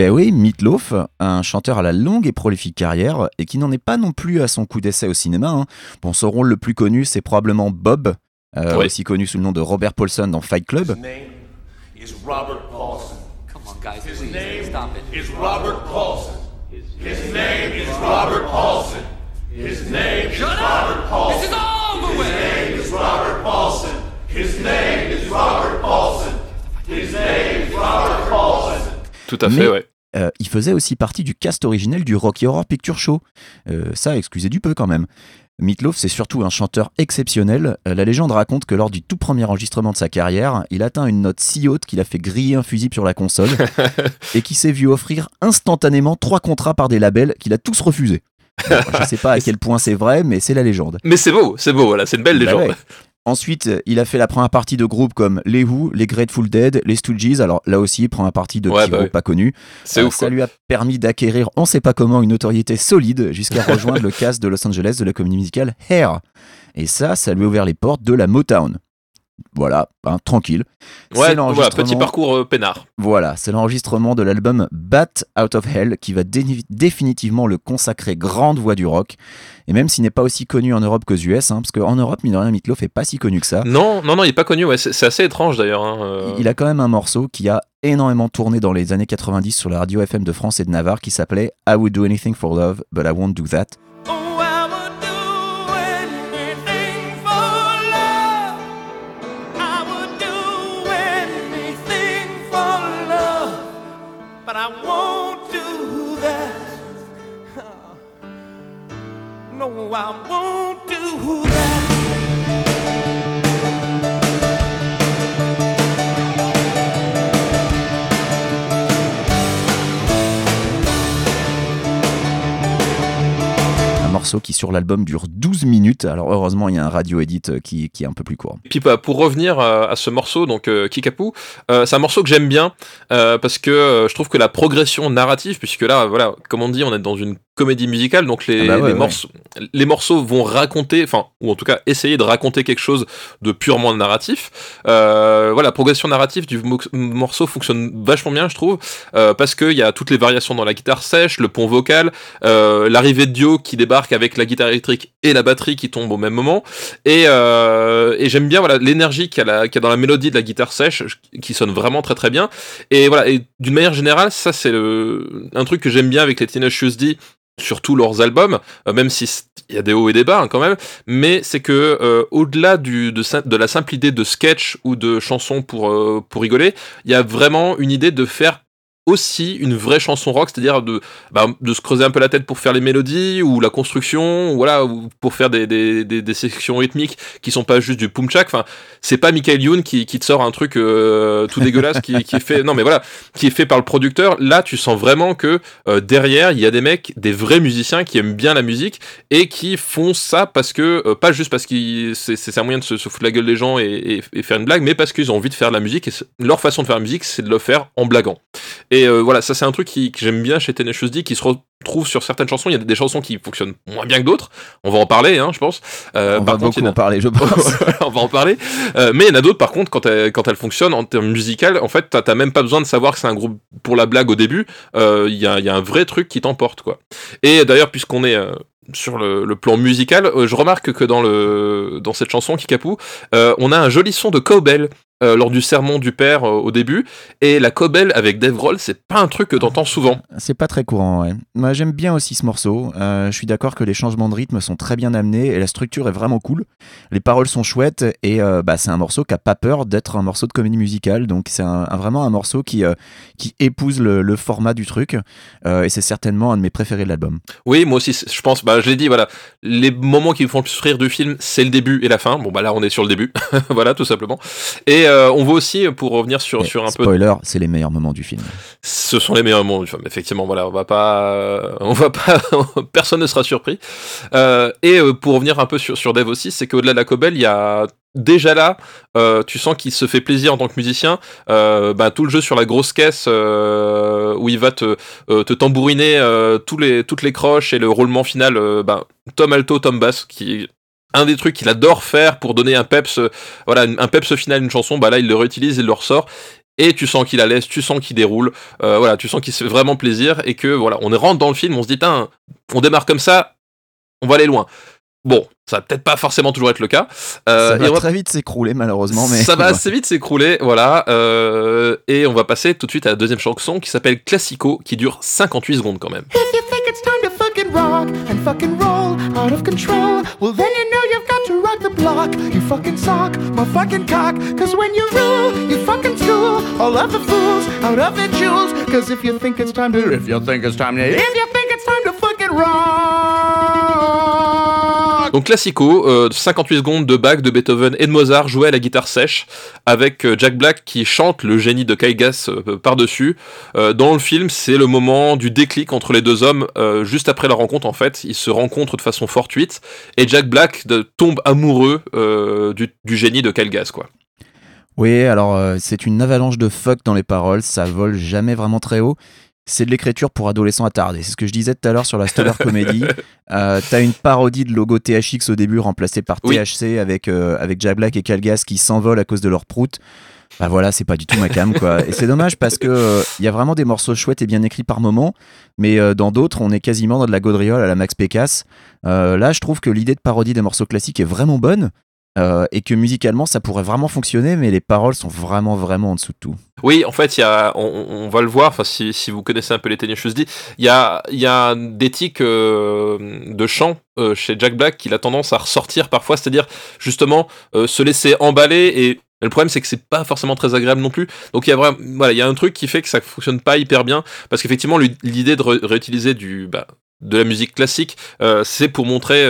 Ben oui, Meatloaf, un chanteur à la longue et prolifique carrière, et qui n'en est pas non plus à son coup d'essai au cinéma. hein. Bon, son rôle le plus connu, c'est probablement Bob, euh, aussi connu sous le nom de Robert Paulson dans Fight Club. is Robert Paulson. Come on, guys, His please, name stop it. is Robert Paulson. His name is Robert Paulson. His name is! Robert Paulson. This is over His with. name is Robert Paulson. His name is Robert Paulson. His name is Robert Paulson. Tout à fait, Mais, ouais. Euh, il faisait aussi partie du cast originel du Rocky Horror Picture Show. Euh, ça, excusez du peu quand même. Meatloaf, c'est surtout un chanteur exceptionnel. Euh, la légende raconte que lors du tout premier enregistrement de sa carrière, il atteint une note si haute qu'il a fait griller un fusible sur la console et qui s'est vu offrir instantanément trois contrats par des labels qu'il a tous refusés. Bon, je sais pas à quel point c'est vrai, mais c'est la légende. Mais c'est beau, c'est beau, voilà, c'est une belle Bah légende. ouais. Ensuite, euh, il a fait la première partie de groupes comme les Who, les Grateful Dead, les Stooges. Alors là aussi, il prend un parti de Ouais, petits bah groupes ouais. pas connus. C'est ouf, Ça quoi. lui a permis d'acquérir, on sait pas comment, une notoriété solide jusqu'à rejoindre le cast de Los Angeles de la comédie musicale Hair. Et ça, ça lui a ouvert les portes de la Motown. Voilà, hein, tranquille. C'est Ouais, voilà, petit parcours euh, peinard. Voilà, c'est l'enregistrement de l'album Bat Out of Hell qui va dé- définitivement le consacrer grande voix du rock. Et même s'il n'est pas aussi connu en Europe qu'aux US, hein, parce qu'en Europe, mine de rien, Meatloaf est pas si connu que ça. Non, non, non, il est pas connu, ouais, c'est assez étrange d'ailleurs. hein, euh. Il a quand même un morceau qui a énormément tourné dans les années 90 sur la radio FM de France et de Navarre qui s'appelait I Would Do Anything for Love, but I Won't Do That. Oh, I want. Morceau qui sur l'album dure 12 minutes. Alors heureusement, il y a un radio edit euh, qui, qui est un peu plus court. Et puis bah, pour revenir euh, à ce morceau, donc euh, Kikapu, c'est un morceau que j'aime bien parce que je trouve que la progression narrative, puisque là, voilà, comme on dit, on est dans une comédie musicale, donc les, Ah bah ouais, les ouais. morceaux, les morceaux vont raconter, enfin, ou en tout cas essayer de raconter quelque chose de purement narratif. Euh, voilà, la progression narrative du mo- morceau fonctionne vachement bien, je trouve, euh, parce qu'il y a toutes les variations dans la guitare sèche, le pont vocal, euh, l'arrivée de Dio qui débarque avec la guitare électrique et la batterie qui tombe au même moment, et, euh, j'aime bien voilà l'énergie qu'il y, a dans la mélodie de la guitare sèche, qui sonne vraiment très très bien. Et voilà, d'une manière générale, ça c'est un truc que j'aime bien avec les Teenage Shoes D sur tous leurs albums, euh, même si c- il y a des hauts et des bas hein, quand même, mais c'est que euh, au-delà de, la simple idée de sketch ou de chanson pour, euh, pour rigoler, il y a vraiment une idée de faire aussi une vraie chanson rock, c'est-à-dire de, bah, de se creuser un peu la tête pour faire les mélodies ou la construction, ou voilà, ou pour faire des, des, des, des sections rythmiques qui sont pas juste du pumchak. Enfin, c'est pas Michael Youn qui, qui te sort un truc euh, tout dégueulasse qui, qui est fait, non mais voilà, qui est fait par le producteur. Là, tu sens vraiment que euh, derrière, il y a des mecs, des vrais musiciens qui aiment bien la musique et qui font ça parce que, euh, pas juste parce que c'est c'est un moyen de se, se foutre la gueule des gens et, et- et faire une blague, mais parce qu'ils ont envie de faire de la musique et leur façon de faire la musique, c'est de le faire en blaguant. Et euh, voilà, ça c'est un truc qui, que j'aime bien chez Tenacious D, qui se retrouve sur certaines chansons. Il y a des chansons qui fonctionnent moins bien que d'autres. On va en parler, hein, je pense. Euh, On par va contre, beaucoup en parler, je pense. on va en parler. Euh, mais il y en a d'autres, par contre, quand elles, quand elles fonctionnent en termes musical, en fait, t'as même pas besoin de savoir que c'est un groupe pour la blague au début. Il y, a, y a un vrai truc qui t'emporte, quoi. Et d'ailleurs, puisqu'on est sur le, le plan musical, euh, je remarque que dans, le, dans cette chanson, Kikapu, euh, on a un joli son de cowbell. euh, lors du sermon du père euh, au début et la cowbell avec Dave Grohl c'est pas un truc que t'entends souvent C'est pas très courant, ouais. Moi, j'aime bien aussi ce morceau. Je suis d'accord que les changements de rythme sont très bien amenés et la structure est vraiment cool. Les paroles sont chouettes et bah, c'est un morceau qui a pas peur d'être un morceau de comédie musicale. Donc, c'est un, un- vraiment un morceau qui, qui épouse le, le format du truc. Et c'est certainement un de mes préférés de l'album. Oui, moi aussi, je pense, bah, je l'ai dit, voilà, les moments qui me font le plus rire du film, c'est le début et la fin. Bon, bah là, on est sur le début, voilà, tout simplement. Et euh, on voit aussi, pour revenir sur, Et sur un peu, Spoiler, c'est les meilleurs moments du film. ce sont les meilleurs moments du film. Effectivement, voilà, on va pas, euh, on va pas, personne ne sera surpris. Euh, et euh, pour revenir un peu sur, sur Dave aussi, c'est qu'au-delà de la Cobel, il y a déjà là, euh, tu sens qu'il se fait plaisir en tant que musicien. Euh, bah, tout le jeu sur la grosse caisse euh, où il va te, te tambouriner toutes les croches et le roulement final, bah, Tom alto, Tom bass, qui un des trucs qu'il adore faire pour donner un peps, voilà, un peps final une chanson. Bah là, il le réutilise, il le ressort. Et tu sens qu'il a l'aise, tu sens qu'il déroule, voilà, tu sens qu'il se fait vraiment plaisir et que voilà, on rentre dans le film, on se dit, on démarre comme ça, on va aller loin. Bon, ça va peut-être pas forcément toujours être le cas. Euh, ça va et on va- très vite s'écrouler, malheureusement. Mais ça va assez vite s'écrouler, voilà. euh, et on va passer tout de suite à la deuxième chanson qui s'appelle Classico, qui dure 58 secondes quand même. Donc Classico, euh, 58 secondes de Bach, de Beethoven et de Mozart joué à la guitare sèche, avec euh, Jack Black qui chante le génie de Kyle Gass euh, par-dessus. Euh, dans le film, c'est le moment du déclic entre les deux hommes, euh, juste après leur rencontre en fait. Ils se rencontrent de façon fortuite, et Jack Black tombe amoureux euh, du, génie de Kyle Gass, quoi. Oui, alors euh, c'est une avalanche de fuck dans les paroles, ça vole jamais vraiment très haut. C'est de l'écriture pour adolescents attardés. C'est ce que je disais tout à l'heure sur la Stoner Comedy. Euh, T'as une parodie de logo THX au début remplacé par Oui. THC avec, euh, avec Jack Black et Calgas qui s'envolent à cause de leur prout. Bah voilà, c'est pas du tout ma cam quoi. Et c'est dommage parce que euh, il y a vraiment des morceaux chouettes et bien écrits par moments, mais euh, dans d'autres, on est quasiment dans de la gaudriole à la Max Pécasse. Euh, là, je trouve que l'idée de parodie des morceaux classiques est vraiment bonne. Euh, et que musicalement ça pourrait vraiment fonctionner, mais les paroles sont vraiment vraiment en dessous de tout. Oui, en fait, on, va le voir, si, vous connaissez un peu les Tenacious D, il y a, y a des tics euh, de chant euh, chez Jack Black qu'il a tendance à ressortir parfois, c'est-à-dire justement se laisser emballer et le problème, c'est que c'est pas forcément très agréable non plus. Donc il y a voilà, il y a un truc qui fait que ça fonctionne pas hyper bien parce qu'effectivement, l'idée de ré- réutiliser bah, de la musique classique, c'est pour montrer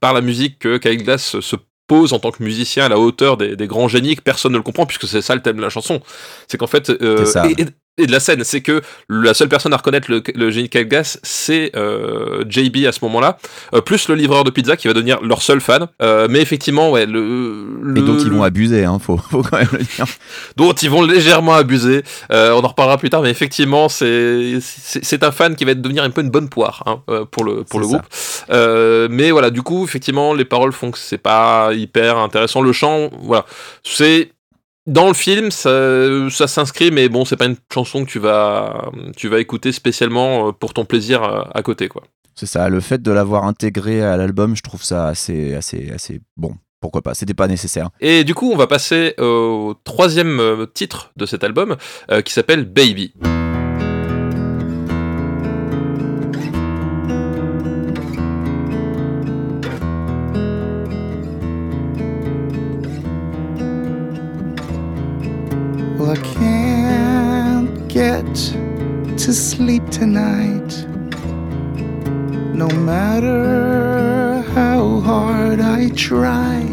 par la musique que Kyle Glass se pose en tant que musicien à la hauteur des, des grands génies que personne ne le comprend puisque c'est ça le thème de la chanson. C'est qu'en fait, euh, et, et- et de la scène, c'est que la seule personne à reconnaître le, le génie de Calgas, c'est euh, JB à ce moment-là, euh, plus le livreur de pizza qui va devenir leur seul fan. Euh, mais effectivement, ouais, le, Et le- dont ils vont abuser, hein, faut, faut quand même le dire. dont ils vont légèrement abuser. Euh, on en reparlera plus tard, mais effectivement, c'est c'est un fan qui va devenir un peu une bonne poire hein, euh, pour le pour le ça. groupe. Euh, mais voilà, du coup, effectivement, les paroles font que c'est pas hyper intéressant. Le chant, voilà, c'est dans le film, ça, ça s'inscrit, mais bon, c'est pas une chanson que tu vas tu vas écouter spécialement euh, pour ton plaisir à, à côté, quoi. C'est ça, le fait de l'avoir intégré à l'album, je trouve ça assez, assez, assez bon. Pourquoi pas, c'était pas nécessaire. Et du coup, on va passer au troisième euh, titre de cet album, euh, qui s'appelle Baby. To sleep tonight. No matter how hard I try.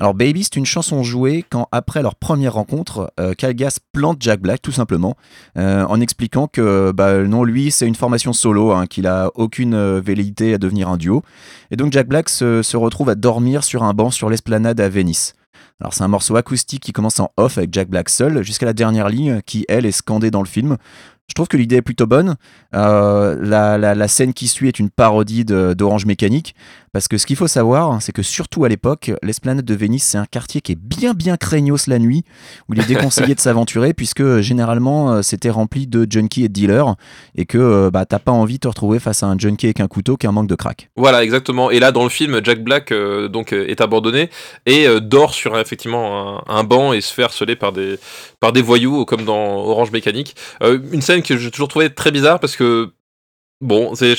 Alors Baby, c'est une chanson jouée quand, après leur première rencontre, euh, Calgas plante Jack Black tout simplement, euh, en expliquant que bah, non, lui, c'est une formation solo, hein, qu'il a aucune euh, velléité à devenir un duo. Et donc Jack Black se, se retrouve à dormir sur un banc sur l'esplanade à Venice. Alors c'est un morceau acoustique qui commence en off avec Jack Black seul, jusqu'à la dernière ligne qui, elle, est scandée dans le film. Je trouve que l'idée est plutôt bonne. Euh, la, la- la scène qui suit est une parodie d'Orange Mécanique. Parce que ce qu'il faut savoir, c'est que surtout à l'époque, l'esplanade de Venise, c'est un quartier qui est bien bien craignos la nuit, où il est déconseillé de s'aventurer, puisque euh, généralement euh, c'était rempli de junkies et de dealers, et que bah, t'as pas envie de te retrouver face à un junkie avec un couteau qui a un manque de crack. Voilà, exactement. Et là, dans le film, Jack Black euh, donc est abandonné et euh, dort sur effectivement un, un banc et se fait harceler par des par des voyous, comme dans Orange Mécanique. Euh, une scène que j'ai toujours trouvé très bizarre parce que bon, c'est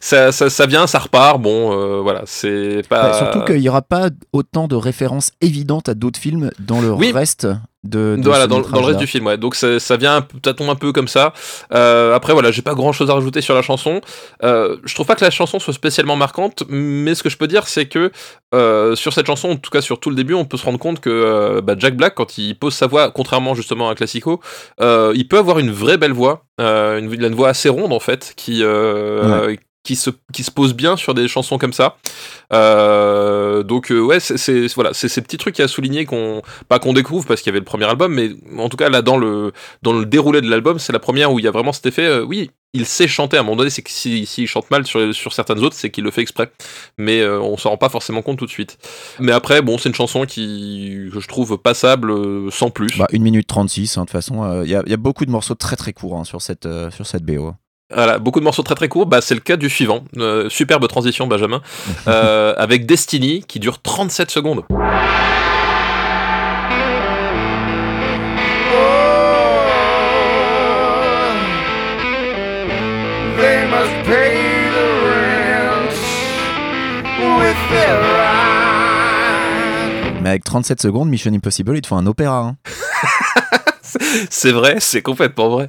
ça, ça ça vient, ça repart. Bon, euh, voilà, c'est pas. Ouais, surtout qu'il y aura pas autant de références évidentes à d'autres films dans le Oui. reste de, de voilà, dans, dans le reste du film, ouais. Donc ça, ça vient, un peu- ça tombe un peu comme ça. Euh, après, voilà, j'ai pas grand chose à rajouter sur la chanson. Euh, je trouve pas que la chanson soit spécialement marquante, mais ce que je peux dire, c'est que euh, sur cette chanson, en tout cas sur tout le début, on peut se rendre compte que bah, Jack Black, quand il pose sa voix, contrairement justement à un classico, il peut avoir une vraie belle voix, une, voix assez ronde en fait, qui qui se qui se pose bien sur des chansons comme ça. Euh, donc euh, ouais, c'est- voilà, c'est ces petits trucs à souligner qu'on pas qu'on découvre parce qu'il y avait le premier album, mais en tout cas là dans le dans le déroulé de l'album, c'est la première où il y a vraiment cet effet. euh, oui, il sait chanter à un moment donné, c'est que s'il si, chante mal sur, sur certaines autres, c'est qu'il le fait exprès. Mais euh, on s'en rend pas forcément compte tout de suite. Mais après, bon, c'est une chanson qui que je trouve passable euh, sans plus. Bah, 1 minute 36, hein, de toute façon, il y, a- beaucoup de morceaux très très courts hein, sur, cette, sur cette BO. Voilà, beaucoup de morceaux très très courts. Bah, c'est le cas du suivant. Euh, superbe transition, Benjamin. Euh, avec Destiny qui dure 37 secondes. They must pay the rent with their eyes. Mais avec 37 secondes, Mission Impossible, il te faut un opéra. hein. c'est vrai, c'est complètement vrai.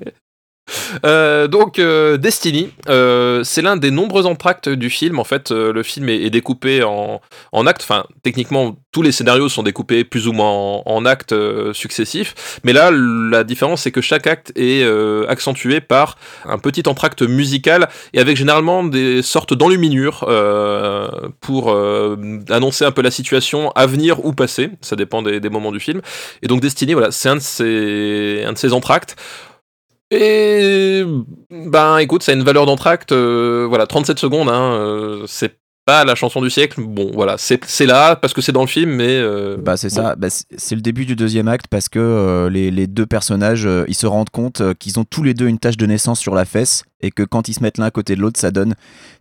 Euh, donc euh, Destiny, euh, c'est l'un des nombreux entractes du film. En fait, le film est, découpé en, actes. Enfin, techniquement, tous les scénarios sont découpés plus ou moins en, actes successifs. Mais là, la différence, c'est que chaque acte est accentué par un petit entracte musical et avec généralement des sortes d'enluminures pour annoncer un peu la situation à venir ou passée. Ça dépend des, des moments du film. Et donc Destiny, voilà, c'est un de ces, un de ces entractes. Et ben écoute, ça a une valeur d'entracte, euh, voilà, 37 secondes, hein, euh, c'est pas la chanson du siècle. Bon, voilà, c'est c'est là parce que c'est dans le film, mais euh, Bah c'est bon. ça, Bah, c'est- le début du deuxième acte parce que euh, les, les deux personnages, ils se rendent compte qu'ils ont tous les deux une tache de naissance sur la fesse et que quand ils se mettent l'un à côté de l'autre, ça donne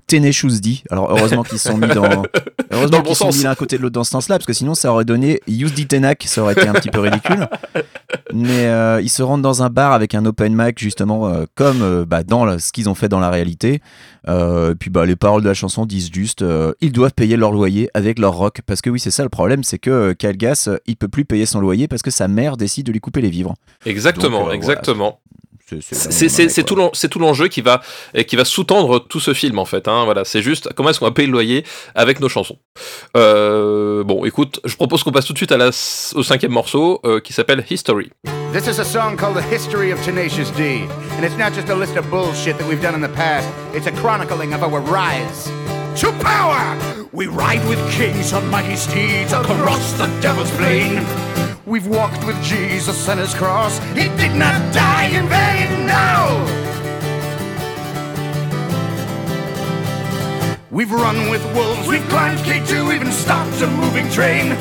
Tenacious D. Alors heureusement qu'ils se sont mis dans, heureusement bon qu'ils sont mis l'un côté de l'autre dans ce sens-là parce que sinon ça aurait donné Use D Tenac, ça aurait été un petit peu ridicule. Mais euh, ils se rendent dans un bar avec un open mic justement euh, comme euh, bah, dans ce qu'ils ont fait dans la réalité. Et puis bah, les paroles de la chanson disent juste ils doivent payer leur loyer avec leur rock parce que oui c'est ça le problème c'est que Calgas il peut plus payer son loyer parce que sa mère décide de lui couper les vivres. exactement, Donc, exactement. C'est tout l'enjeu qui va et qui va sous-tendre tout ce film en fait. Hein, voilà, c'est juste comment est-ce qu'on va payer le loyer avec nos chansons. Euh, bon, écoute, je propose qu'on passe tout de suite à la, au cinquième morceau euh, qui s'appelle History. This is a song called The History of Tenacious D. And it's not just a list of bullshit that we've done in the past, it's a chronicling of our rise. To power! We ride with kings on mighty steeds across the devil's plain. We've walked with Jesus and his cross. He did not die in vain, no! We've run with wolves, we've climbed K2, even stopped a moving train.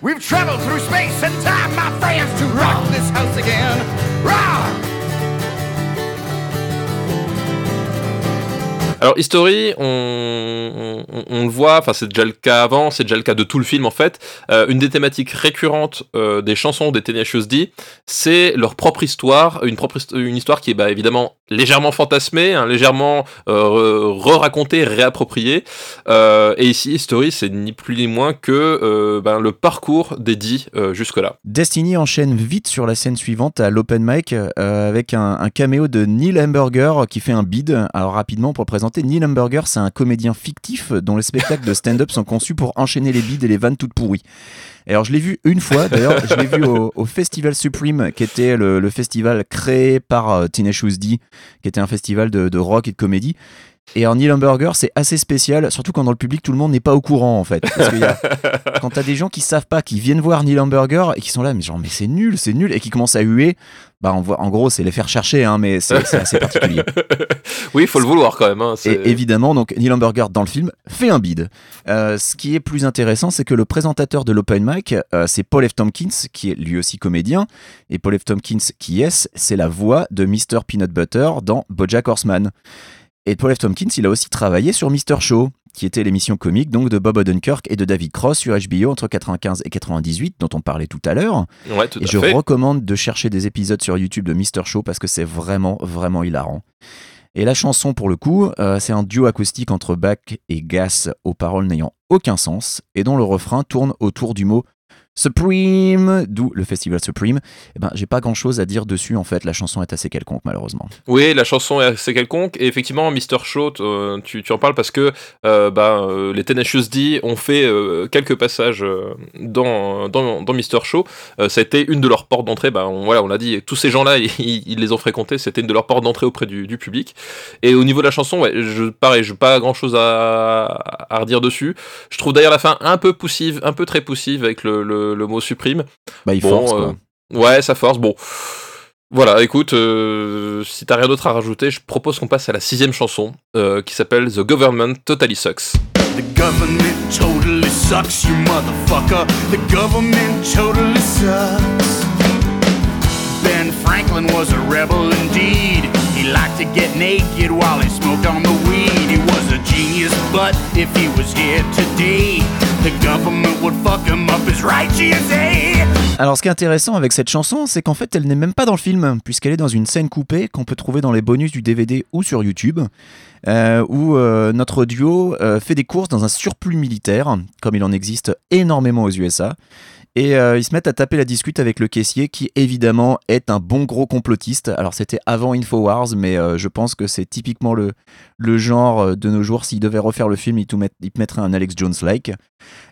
We've traveled through space and time, my friends, to rock this house again. Rock! Alors, History, on, on, on le voit, enfin, c'est déjà le cas avant, c'est déjà le cas de tout le film en fait. Euh, une des thématiques récurrentes euh, des chansons des Tenacious D, c'est leur propre histoire, une, propre, une histoire qui est bah, évidemment légèrement fantasmée, hein, légèrement euh, re-racontée, réappropriée. Euh, et ici, History, c'est ni plus ni moins que euh, ben, le parcours des D euh, jusque-là. Destiny enchaîne vite sur la scène suivante à l'open mic avec un, caméo de Neil Hamburger qui fait un bid. Alors rapidement pour présenter, Neil Hamburger c'est un comédien fictif dont les spectacles de stand-up sont conçus pour enchaîner les bids et les vannes toutes pourries. Alors je l'ai vu une fois, d'ailleurs je l'ai vu au, Festival Supreme qui était le, festival créé par euh, Tenacious D, qui était un festival de rock et de comédie. Et alors Neil Hamburger, c'est assez spécial, surtout quand dans le public tout le monde n'est pas au courant en fait. Parce y a- quand t'as des gens qui savent pas, qui viennent voir Neil Hamburger et qui sont là, mais genre mais c'est nul, c'est nul, et qui commencent à huer, bah on voit, en gros c'est les faire chercher, hein, mais c'est assez particulier. oui, il faut le vouloir quand même. Hein, Et évidemment, donc Neil Hamburger dans le film fait un bid. Euh, ce qui est plus intéressant, c'est que le présentateur de l'open mic, euh, c'est Paul F. Tompkins, qui est lui aussi comédien. Et Paul F. Tompkins, qui est, c'est la voix de Mr. Peanut Butter dans BoJack Horseman. Et Paul F. Tompkins, il a aussi travaillé sur Mr. Show, qui était l'émission comique donc de Bob Odenkirk et de David Cross sur HBO entre 95 et 98, dont on parlait tout à l'heure. Ouais, tout et à je fait. recommande de chercher des épisodes sur YouTube de Mr. Show parce que c'est vraiment, vraiment hilarant. Et la chanson, pour le coup, euh, c'est un duo acoustique entre Bach et Gas aux paroles n'ayant aucun sens et dont le refrain tourne autour du mot Supreme, d'où le festival Supreme. Eh ben, j'ai pas grand chose à dire dessus en fait, la chanson est assez quelconque malheureusement. Oui, la chanson est assez quelconque. Et effectivement, Mr. Show, euh, tu, en parles parce que euh, bah, euh, les Tenacious D ont fait quelques passages dans, Mr. Show. Euh, ça a été une de leurs portes d'entrée. Bah, on, voilà, on l'a dit, tous ces gens-là, ils, les ont fréquentés. C'était une de leurs portes d'entrée auprès du, public. Et au niveau de la chanson, ouais, pareil, je pas grand-chose à, à redire dessus. Je trouve d'ailleurs la fin un peu poussive, un peu très poussive avec le, le mot supreme. Bah, il force, quoi. euh, ouais, ça force. Bon. Voilà, écoute, euh, si t'as rien d'autre à rajouter, je propose qu'on passe à la sixième chanson euh, qui s'appelle The Government Totally Sucks. The government totally sucks, you motherfucker. The government totally sucks. Ben Franklin was a rebel indeed. He liked to get naked while he smoked on the weed. He was a genius, but if he was here today, the government would fuck him up as right, GSA. Alors ce qui est intéressant avec cette chanson, c'est qu'en fait elle n'est même pas dans le film, puisqu'elle est dans une scène coupée qu'on peut trouver dans les bonus du DVD ou sur YouTube, euh, où euh, notre duo euh, fait des courses dans un surplus militaire, comme il en existe énormément aux USA. Et euh, ils se mettent à taper la discute avec le caissier qui évidemment est un bon gros complotiste. Alors c'était avant Infowars, mais euh, je pense que c'est typiquement le, le genre euh, de nos jours. S'il devait refaire le film, il te, met- il te mettrait un Alex Jones-like.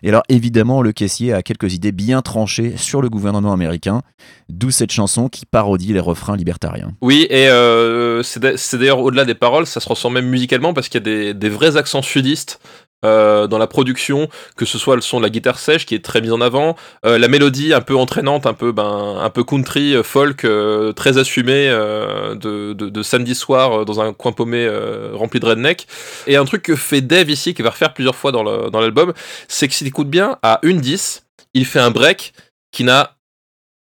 Et alors évidemment, le caissier a quelques idées bien tranchées sur le gouvernement américain, d'où cette chanson qui parodie les refrains libertariens. Oui, et euh, c'est d'ailleurs au-delà des paroles, ça se ressent même musicalement parce qu'il y a des, des vrais accents sudistes. Euh, dans la production, que ce soit le son de la guitare sèche qui est très mis en avant, euh, la mélodie un peu entraînante, un peu ben un peu country, euh, folk, très assumé euh, de, de, samedi soir dans un coin paumé rempli de redneck. Et un truc que fait Dave ici, qui va refaire plusieurs fois dans le- dans l'album, c'est que si t'écoutes bien, à une 10, il fait un break qui n'a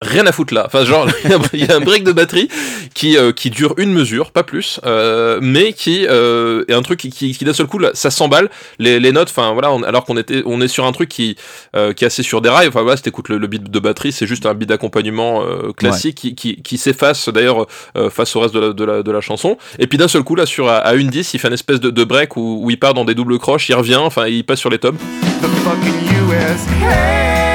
rien à foutre là. Enfin, genre, il y a un break de batterie qui, euh, qui dure une mesure, pas plus, euh, mais qui euh, est un truc qui, qui, qui d'un seul coup, là, ça s'emballe. Les, les notes, enfin voilà, on- alors qu'on était, on est sur un truc qui, euh, qui est assez sur des rails. Enfin voilà, si t'écoutes le, le beat de batterie, c'est juste un beat d'accompagnement euh, classique qui, qui, qui s'efface d'ailleurs euh, face au reste de la, de, la, de la chanson. Et puis d'un seul coup, là, sur à, à une 10, il fait une espèce de, de break où, où il part dans des doubles croches, il revient, enfin, il passe sur les tomes. The fucking US. Hey,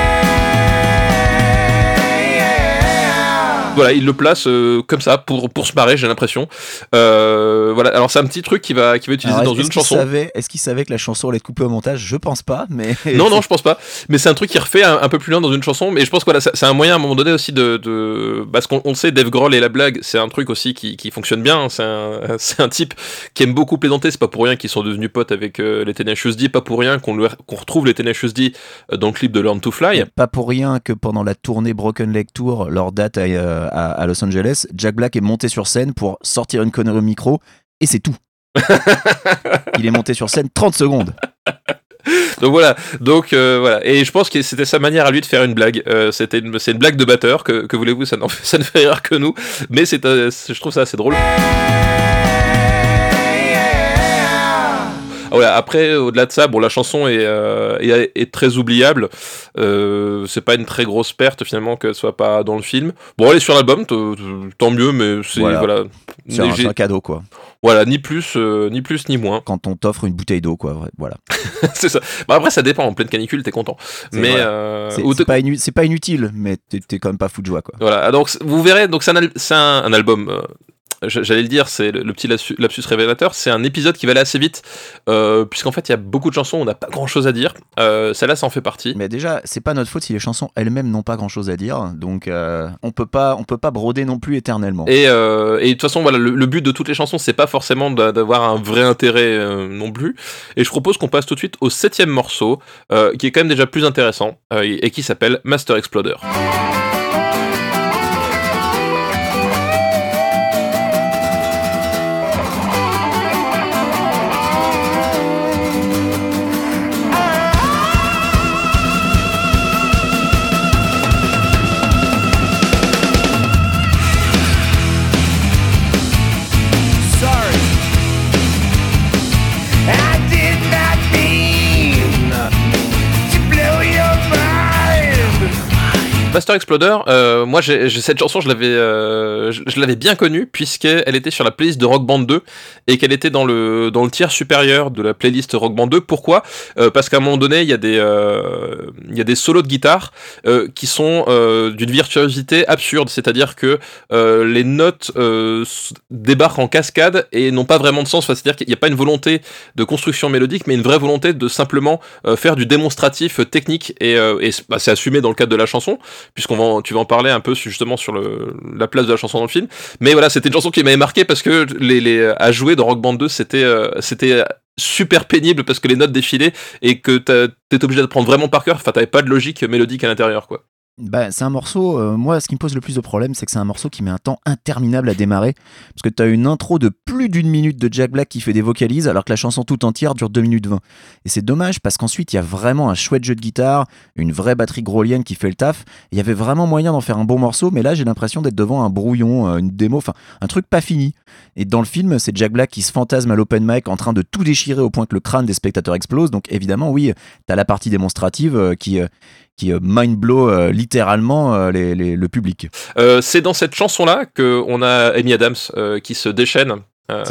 voilà, il le place euh, comme ça pour pour se marrer, j'ai l'impression. Euh, voilà, alors c'est un petit truc qui va va utiliser Alors, dans une qu'il chanson. Est-ce qu'il savait que la chanson allait être coupée au montage? Je pense pas, mais. Non, non, je pense pas. Mais c'est un truc qui refait un, un peu plus loin dans une chanson. Mais je pense que voilà, c'est un moyen à un moment donné aussi de. de... Parce qu'on on le sait, Dave Grohl et la blague, c'est un truc aussi qui, qui fonctionne bien. C'est un, un type qui aime beaucoup plaisanter. C'est pas pour rien qu'ils sont devenus potes avec euh, les Tenacious D. Pas pour rien qu'on qu'on retrouve les Tenacious D euh, dans le clip de Learn to Fly. Pas pour rien que pendant la tournée Broken Leg Tour, leur date à, euh, à- à Los Angeles, Jack Black est monté sur scène pour sortir une connerie au micro et c'est tout. Il est monté sur scène 30 secondes. Donc voilà, donc euh, voilà, et je pense que c'était sa manière à lui de faire une blague. Euh, c'était une, c'est une blague de batteur que, que voulez-vous, ça, ne fait rire que nous, mais euh, c'est- je trouve ça assez drôle. Ah, après, au-delà de ça, bon, la chanson est, euh, est, est très oubliable. Euh, c'est pas une très grosse perte finalement qu'elle soit pas dans le film. Bon, elle est sur l'album, tant mieux, mais c'est Voilà. voilà. C'est un, cadeau, quoi. Voilà, ni plus, euh, ni plus ni moins. Quand on t'offre une bouteille d'eau, quoi. Voilà. c'est ça. Bah après, ça dépend. En pleine canicule, t'es content. C'est- Mais euh, C'est pas, inu- c'est pas inutile, mais t'es quand même pas fou de joie, quoi. Voilà, ah, donc vous verrez, donc c'est al- un album. J'allais le dire, c'est le, petit lapsus, révélateur. C'est un épisode qui va aller assez vite, euh, puisqu'en fait il y a beaucoup de chansons, on n'a pas grand chose à dire. Euh, Celle-là, ça en fait partie. Mais déjà, c'est pas notre faute si les chansons elles-mêmes n'ont pas grand-chose à dire, donc euh, on peut pas, on peut pas broder non plus éternellement. Et, euh, et de toute façon, voilà, le, le but de toutes les chansons, c'est pas forcément d'a- d'avoir un vrai intérêt non plus. Et je propose qu'on passe tout de suite au septième morceau, qui est quand même déjà plus intéressant, et qui s'appelle Master Exploder. Master Exploder, euh, moi j'ai cette chanson, je l'avais, euh, je, l'avais bien connue puisqu'elle était sur la playlist de Rock Band 2 et qu'elle était dans le dans le tiers supérieur de la playlist Rock Band 2. Pourquoi? Euh, Parce qu'à un moment donné, il y a des euh, il y a des solos de guitare qui sont d'une virtuosité absurde, c'est-à-dire que les notes débarquent en cascade et n'ont pas vraiment de sens. C'est-à-dire qu'il n'y a pas une volonté de construction mélodique, mais une vraie volonté de simplement faire du démonstratif technique et, bah, c'est assumé dans le cadre de la chanson puisqu'on va en- tu vas en parler un peu justement sur le, la place de la chanson dans le film. Mais voilà, c'était une chanson qui m'avait marqué parce que les, les, à jouer dans Rock Band 2, c'était euh, c'était super pénible parce que les notes défilaient et que t'étais obligé de prendre vraiment par cœur. Enfin, t'avais pas de logique mélodique à l'intérieur, quoi. Bah, c'est un morceau, euh, moi ce qui me pose le plus de problème, c'est que c'est un morceau qui met un temps interminable à démarrer. Parce que tu as une intro de plus d'une minute de Jack Black qui fait des vocalises, alors que la chanson tout entière dure 2 minutes 20. Et c'est dommage parce qu'ensuite il y a vraiment un chouette jeu de guitare, une vraie batterie grolienne qui fait le taf. Il y avait vraiment moyen d'en faire un bon morceau, mais là j'ai l'impression d'être devant un brouillon, euh, une démo, enfin un truc pas fini. Et dans le film, c'est Jack Black qui se fantasme à l'open mic en train de tout déchirer au point que le crâne des spectateurs explose. Donc évidemment, oui, t'as la partie démonstrative euh, qui, qui euh, mind blow euh, littéralement euh, les- les- le public. C'est dans cette chanson-là que on a Amy Adams qui se déchaîne.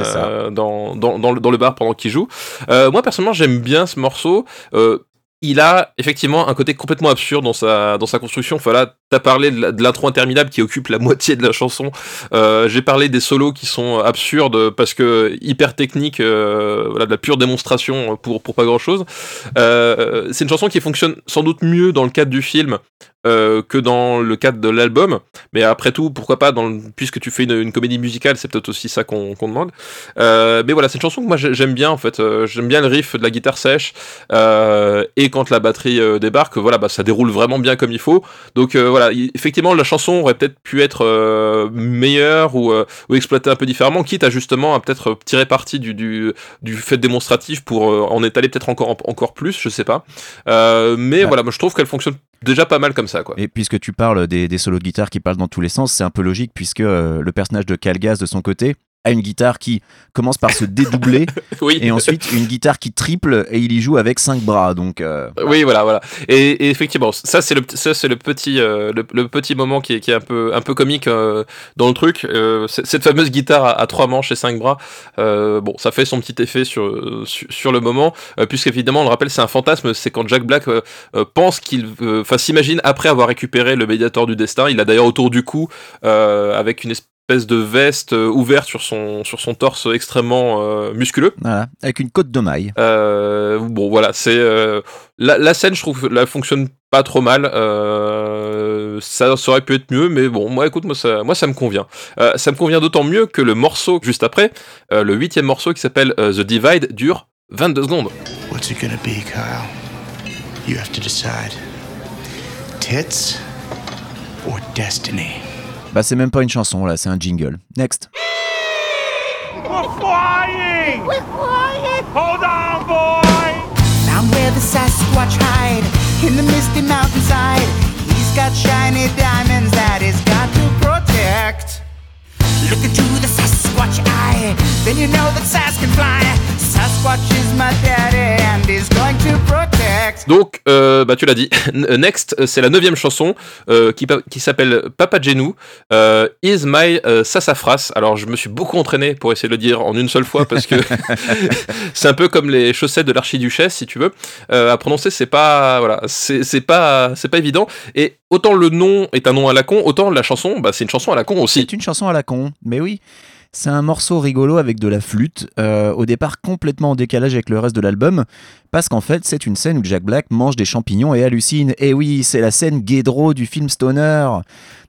ça. Dans, dans, dans, le, dans le bar pendant qu'il joue. Moi personnellement j'aime bien ce morceau. Il a effectivement un côté complètement absurde dans sa, dans sa construction. Enfin là, t'as parlé de l'intro interminable qui occupe la moitié de la chanson. Euh, J'ai parlé des solos qui sont absurdes parce que hyper techniques, euh, voilà, de la pure démonstration pour, pour pas grand chose. Euh, c'est une chanson qui fonctionne sans doute mieux dans le cadre du film que dans le cadre de l'album. Mais après tout, pourquoi pas, dans puisque tu fais une, comédie musicale, c'est peut-être aussi ça qu'on demande. Mais voilà, c'est une chanson que moi j'ai- j'aime bien en fait. J'aime bien le riff de la guitare sèche. Et quand la batterie débarque, voilà, bah, ça déroule vraiment bien comme il faut. Donc euh, voilà, effectivement, la chanson aurait peut-être pu être euh, meilleure ou, euh, ou exploitée un peu différemment, quitte à justement à peut-être tirer parti du, du, du fait démonstratif pour euh, en étaler peut-être encore, encore plus, je sais pas. Euh, mais Ouais. voilà, moi je trouve qu'elle fonctionne déjà pas mal comme ça, quoi. Et puisque tu parles des, des solos de guitare qui parlent dans tous les sens, c'est un peu logique puisque euh, le personnage de Calgas de son côté, a une guitare qui commence par se dédoubler Oui. et ensuite une guitare qui triple et il y joue avec cinq bras. Donc euh, Oui, voilà, voilà. Et, et effectivement, ça c'est le, ça c'est le petit, euh, le, le petit moment qui est, qui est un peu, un peu comique euh, dans le truc. Cette fameuse guitare à, à trois manches et cinq bras, bon, ça fait son petit effet sur, sur, sur le moment, puisqu'évidemment, on le rappelle, c'est un fantasme. C'est quand Jack Black pense qu'il, enfin, s'imagine après avoir récupéré le médiateur du destin. Il a d'ailleurs autour du cou avec une espèce de veste euh, ouverte sur son, sur son torse extrêmement euh, musculeux. voilà, avec une côte de maille. Euh, bon, voilà, c'est euh, la, la scène, je trouve, la fonctionne pas trop mal. Euh, ça, ça aurait pu être mieux, mais bon, moi, écoute, moi, ça, moi, ça me convient. Euh, ça me convient d'autant mieux que le morceau juste après, euh, le huitième morceau qui s'appelle euh, The Divide, dure 22 secondes. What's it gonna be, Kyle? You have to decide. Tits or destiny? Bah c'est même pas une chanson là, c'est un jingle. Next. We're flying! We're flying! Hold on, boy! Found where the Sasquatch hide in the misty mountainside. He's got shiny diamonds that he's got to protect. Look into the Sasquatch eye, then you know that Sas can fly. Sasquatch is my daddy and he's going to protect. Donc, euh, bah, tu l'as dit, Next, euh, c'est la neuvième chanson euh, qui, s'appelle Papa Genou, euh, Is My euh, Sassafras. Alors, je me suis beaucoup entraîné pour essayer de le dire en une seule fois parce que c'est un peu comme les chaussettes de l'archiduchesse, si tu veux. Euh, à prononcer, c'est pas, voilà, c'est c'est pas, c'est pas évident. Et autant le nom est un nom à la con, autant la chanson, bah, c'est une chanson à la con aussi. C'est une chanson à la con, mais oui. C'est un morceau rigolo avec de la flûte, euh, au départ complètement en décalage avec le reste de l'album, parce qu'en fait c'est une scène où Jack Black mange des champignons et hallucine. Et oui, c'est la scène Guédro du film Stoner.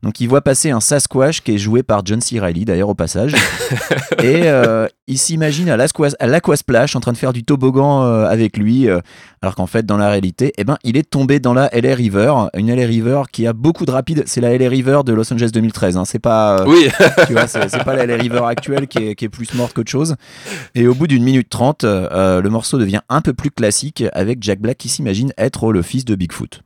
Donc il voit passer un Sasquatch qui est joué par John C. Reilly d'ailleurs au passage. et euh, il s'imagine à l'Aqua- à l'Aquasplash en train de faire du toboggan euh, avec lui, euh, alors qu'en fait dans la réalité, eh ben, il est tombé dans la LA River, une LA River qui a beaucoup de rapide. C'est la LA River de Los Angeles 2013. hein. C'est pas, Oui. tu vois, c'est pas la LA River actuelle qui est, qui est plus morte qu'autre chose. Et au bout d'une minute trente, le morceau devient un peu plus classique avec Jack Black qui s'imagine être le fils de Bigfoot.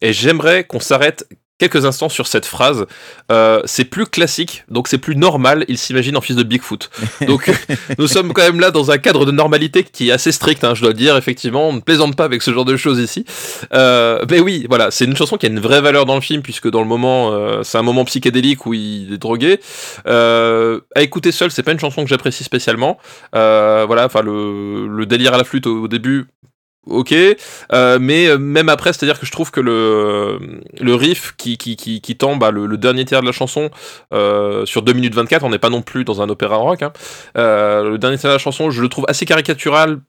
Et j'aimerais qu'on s'arrête quelques instants sur cette phrase. Euh, c'est plus classique, donc c'est plus normal. Il s'imagine en fils de Bigfoot. Donc nous sommes quand même là dans un cadre de normalité qui est assez strict, hein, je dois le dire. Effectivement, on ne plaisante pas avec ce genre de choses ici. Euh, mais oui, voilà, c'est une chanson qui a une vraie valeur dans le film puisque dans le moment, euh, c'est un moment psychédélique où il est drogué. Euh, à écouter seul, c'est pas une chanson que j'apprécie spécialement. Euh, voilà, enfin le, le délire à la flûte au, au début, ok, euh, mais euh, même après, c'est-à-dire que je trouve que le, le riff qui, qui, qui, qui tend, bah, le, dernier tiers de la chanson, euh, sur 2 minutes 24, on n'est pas non plus dans un opéra rock, hein, euh, le dernier tiers de la chanson, je le trouve assez caricatural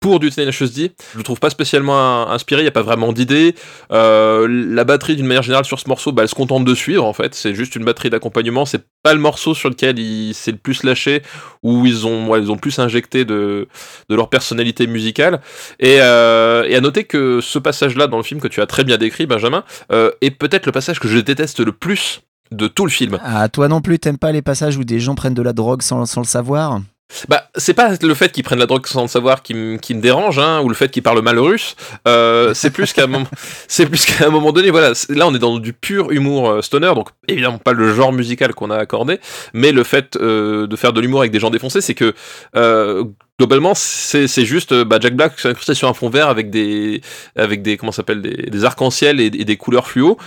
pour du Tenacious D. Je le trouve pas spécialement inspiré, il n'y a pas vraiment d'idée. Euh, la batterie, d'une manière générale, sur ce morceau, bah, elle se contente de suivre, en fait. C'est juste une batterie d'accompagnement. C'est pas le morceau sur lequel il s'est le plus lâché, où ils ont, ouais, plus injecté de, leur personnalité musicale. Et, euh, et à noter que ce passage-là dans le film, que tu as très bien décrit, Benjamin, euh, est peut-être le passage que je déteste le plus de tout le film. Ah, toi non plus, t'aimes pas les passages où des gens prennent de la drogue sans le savoir? Bah, c'est pas le fait qu'ils prennent la drogue sans le savoir qui, me dérange, hein, ou le fait qu'ils parlent mal russe. Euh, c'est plus qu'à un moment, donné, voilà. Là, on est dans du pur humour euh, stoner, donc évidemment pas le genre musical qu'on a accordé, mais le fait euh, de faire de l'humour avec des gens défoncés, c'est que globalement, c'est juste bah, Jack Black s'est incrusté sur un fond vert avec des, avec des, comment s'appelle, des, arcs-en-ciel et des couleurs fluo.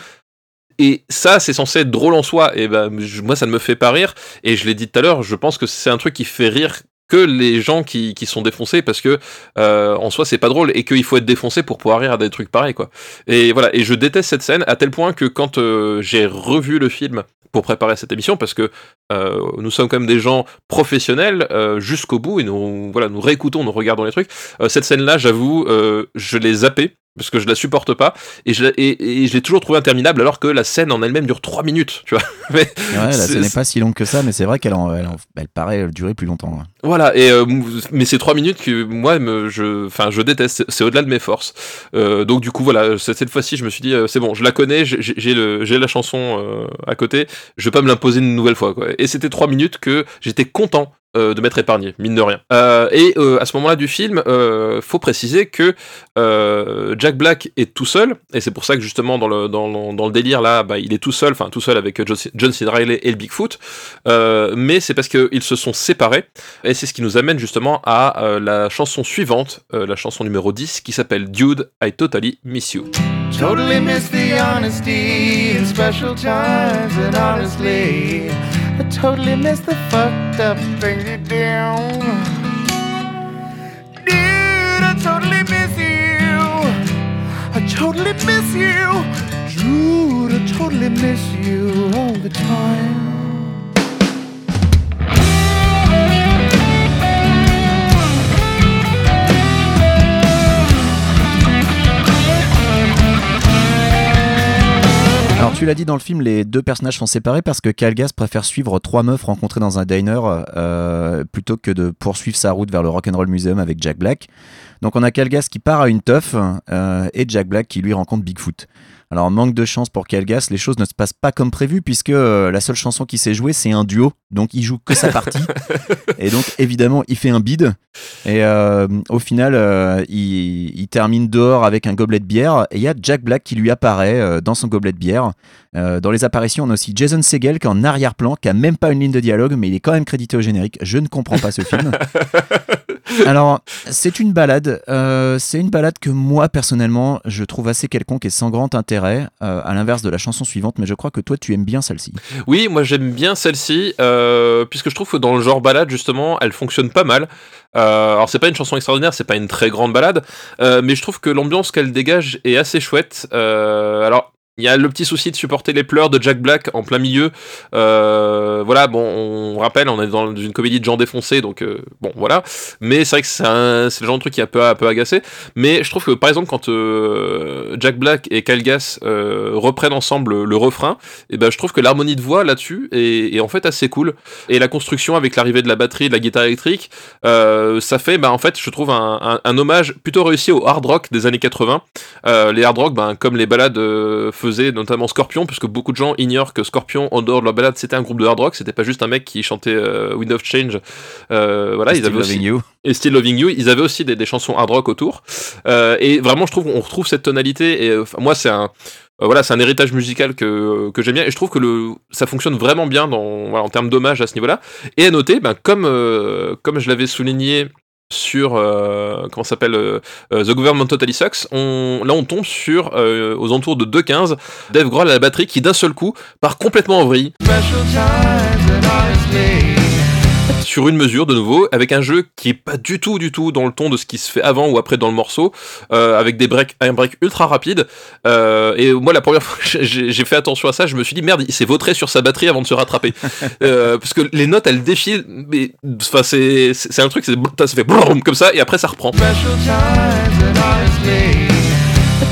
Et ça, c'est censé être drôle en soi. Et ben, moi, ça ne me fait pas rire. Et je l'ai dit tout à l'heure, je pense que c'est un truc qui fait rire que les gens qui, sont défoncés parce que euh, en soi c'est pas drôle et qu'il faut être défoncé pour pouvoir rire à des trucs pareils quoi. Et voilà et je déteste cette scène à tel point que quand euh, j'ai revu le film pour préparer cette émission parce que euh, nous sommes quand des gens professionnels jusqu'au bout et nous voilà nous réécoutons nous regardons les trucs cette scène là j'avoue je l'ai zappé parce que je la supporte pas et je, et, et je l'ai toujours trouvé interminable alors que la scène en elle-même dure 3 minutes tu vois Mais Ouais, la scène n'est pas si longue que ça, mais c'est vrai qu'elle en- elle, en- elle paraît durer plus longtemps. hein. voilà, et euh, mais c'est trois minutes que moi, me, je, enfin, je déteste. C'est- au-delà de mes forces. Euh, donc du coup, voilà, cette fois-ci, je me suis dit, euh, c'est bon, je la connais, j'ai- la chanson euh, à côté. Je vais pas me l'imposer une nouvelle fois. Quoi. Et c'était trois minutes que j'étais content euh, de m'être épargné, mine de rien. Euh, et euh, à ce moment-là du film, faut préciser que Jack Black est tout seul, et c'est pour ça que justement dans le, dans, dans le délire là, bah, il est tout seul, enfin tout seul avec John, C. Reilly et le Bigfoot, mais c'est parce qu'ils se sont séparés, et c'est ce qui nous amène justement à la chanson suivante, la chanson numéro 10, qui s'appelle Dude, I Totally Miss You. Totally miss the honesty special times, and honestly, I totally miss the fucked up things you do. Dude, I totally miss you. I totally miss you. Dude, I totally miss you all the time. Tu l'as dit dans le film, les deux personnages sont séparés parce que Calgas préfère suivre trois meufs rencontrées dans un diner euh, plutôt que de poursuivre sa route vers le Rock'n'Roll Museum avec Jack Black. Donc on a Calgas qui part à une teuf euh, et Jack Black qui lui rencontre Bigfoot. Alors manque de chance pour Calgas, les choses ne se passent pas comme prévu puisque euh, la seule chanson qui s'est jouée c'est un duo, donc il joue que sa partie et donc évidemment il fait un bide et euh, au final euh, il, il termine dehors avec un gobelet de bière et il y a Jack Black qui lui apparaît dans son gobelet de bière. Dans les apparitions on a aussi Jason Segel qui est en arrière-plan, qui a même pas une ligne de dialogue mais il est quand même crédité au générique. Je ne comprends pas ce film. Alors, c'est une balade. c'est une balade que moi, personnellement, je trouve assez quelconque et sans grand intérêt, euh, à l'inverse de la chanson suivante, mais je crois que toi, tu aimes bien celle-ci. Oui, moi j'aime bien celle-ci, euh, puisque je trouve que dans le genre balade, justement, elle fonctionne pas mal. Euh, alors c'est pas une chanson extraordinaire, c'est pas une très grande balade, mais je trouve que l'ambiance qu'elle dégage est assez chouette. Alors il y a le petit souci de supporter les pleurs de Jack Black en plein milieu. Euh, voilà, bon, on rappelle, on est dans une comédie de gens défoncés, donc euh, bon, voilà. Mais c'est vrai que c'est le genre de truc qui a un peu, agacé. Mais je trouve que par exemple, quand euh, Jack Black et Calgas reprennent ensemble le refrain, et ben je trouve que l'harmonie de voix là-dessus est, est en fait assez cool. Et la construction avec l'arrivée de la batterie, de la guitare électrique, ça fait, bah, en fait, je trouve un, hommage plutôt réussi au hard rock des années 80. Euh, les hard rock, ben, comme les balades notamment Scorpion, puisque beaucoup de gens ignorent que Scorpion, en dehors de leur balade, c'était un groupe de hard rock, c'était pas juste un mec qui chantait euh, Wind of Change. Euh, voilà, ils Still avaient aussi You. et Still Loving You, ils avaient aussi des, des chansons hard rock autour. Euh, et vraiment, je trouve qu'on retrouve cette tonalité. Et euh, moi, c'est un voilà, c'est un héritage musical que, que j'aime bien et je trouve que le, ça fonctionne vraiment bien dans, voilà, en termes d'hommage à ce niveau-là. Et à noter, ben, comme, euh, comme je l'avais souligné sur euh, comment s'appelle euh, euh, The Government Totally Sucks, on, là on tombe sur euh, aux alentours de 2.15 Dave Grohl à la batterie qui d'un seul coup part complètement en vrille sur une mesure de nouveau, avec un jeu qui est pas du tout, du tout dans le ton de ce qui se fait avant ou après dans le morceau, euh, avec des breaks, un break ultra rapide. Euh, et moi, la première fois que j'ai fait attention à ça, je me suis dit merde, il s'est vautré sur sa batterie avant de se rattraper, Euh, parce que les notes elles défilent, mais enfin c'est un truc, c'est ça fait boum comme ça et après ça reprend.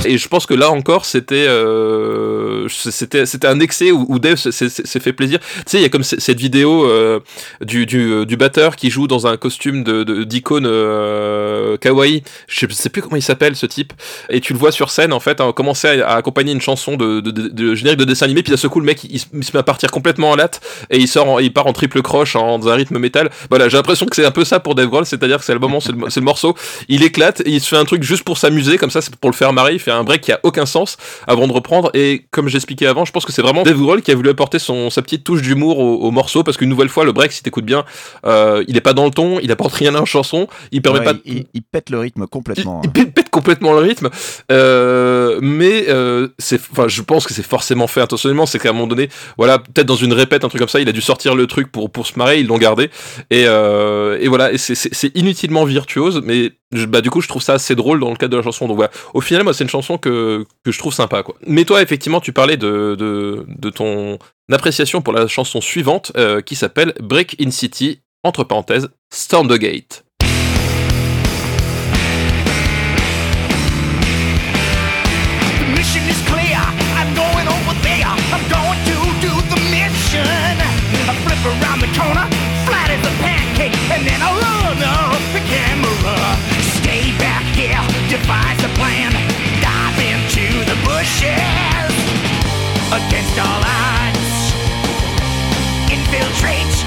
Et je pense que là encore, c'était euh, c'était c'était un excès où, où Dave s'est- fait plaisir. Tu sais, il y a comme cette vidéo euh, du, du, du batteur qui joue dans un costume de d'icône euh, kawaii. Je sais, plus comment il s'appelle ce type. Et tu le vois sur scène en fait, hein, commencer à, à accompagner une chanson de, de, de- de générique de dessin animé. Puis d'un seul coup, le mec il, se- met à partir complètement en latte et il sort, en- il part en triple croche en, dans un rythme métal. Voilà, j'ai l'impression que c'est un peu ça pour Dave Grohl, c'est-à-dire que c'est le moment, c'est le, c'est le morceau, il éclate et il se fait un truc juste pour s'amuser comme ça, c'est pour le faire marrer. Il fait un break qui a aucun sens avant de reprendre. Et comme j'expliquais avant, je pense que c'est vraiment Dave Grohl qui a voulu apporter son, sa petite touche d'humour au, au morceau parce qu'une nouvelle fois, le break, si t'écoutes bien, euh, il est pas dans le ton, il apporte rien à la chanson, il permet Ouais, pas. il, il- il pète le rythme complètement. hein. Il pète- pète complètement le rythme, euh, mais euh, c'est, enfin, je pense que c'est forcément fait intentionnellement. C'est qu'à un moment donné, voilà, peut-être dans une répète, un truc comme ça, il a dû sortir le truc pour pour se marrer, ils l'ont gardé, et, euh, et voilà, et c'est- inutilement virtuose, mais bah du coup, je trouve ça assez drôle dans le cadre de la chanson. Donc voilà, au final, moi, c'est une chanson que je trouve sympa, quoi. Mais toi, effectivement, tu parlais de ton appréciation pour la chanson suivante, euh, qui s'appelle Break in City, entre parenthèses, Storm the Gate. Here, devise a plan. Dive into the bushes. Against all odds. Infiltrate,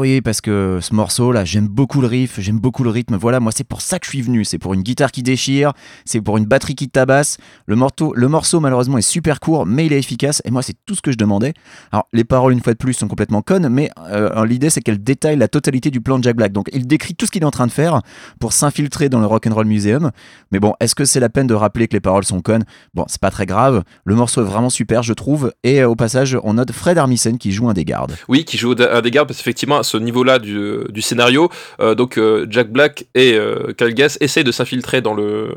oui, parce que ce morceau là, j'aime beaucoup le riff, j'aime beaucoup le rythme. Voilà, moi c'est pour ça que je suis venu. C'est pour une guitare qui déchire, c'est pour une batterie qui tabasse. Le morceau, le morceau malheureusement est super court, mais il est efficace. Et moi c'est tout ce que je demandais. Alors les paroles une fois de plus sont complètement connes, mais euh, l'idée c'est qu'elle détaille la totalité du plan de Jack Black. Donc il décrit tout ce qu'il est en train de faire pour s'infiltrer dans le Rock and Roll Museum. Mais bon, est-ce que c'est la peine de rappeler que les paroles sont connes? Bon, c'est pas très grave. Le morceau est vraiment super, je trouve. Et euh, au passage, on note Fred Armisen qui joue un des gardes. Oui, qui joue un des gardes parce qu'effectivement, ce niveau-là du, scénario, euh, donc euh, Jack Black et euh, Kyle Gass essayent de s'infiltrer dans le.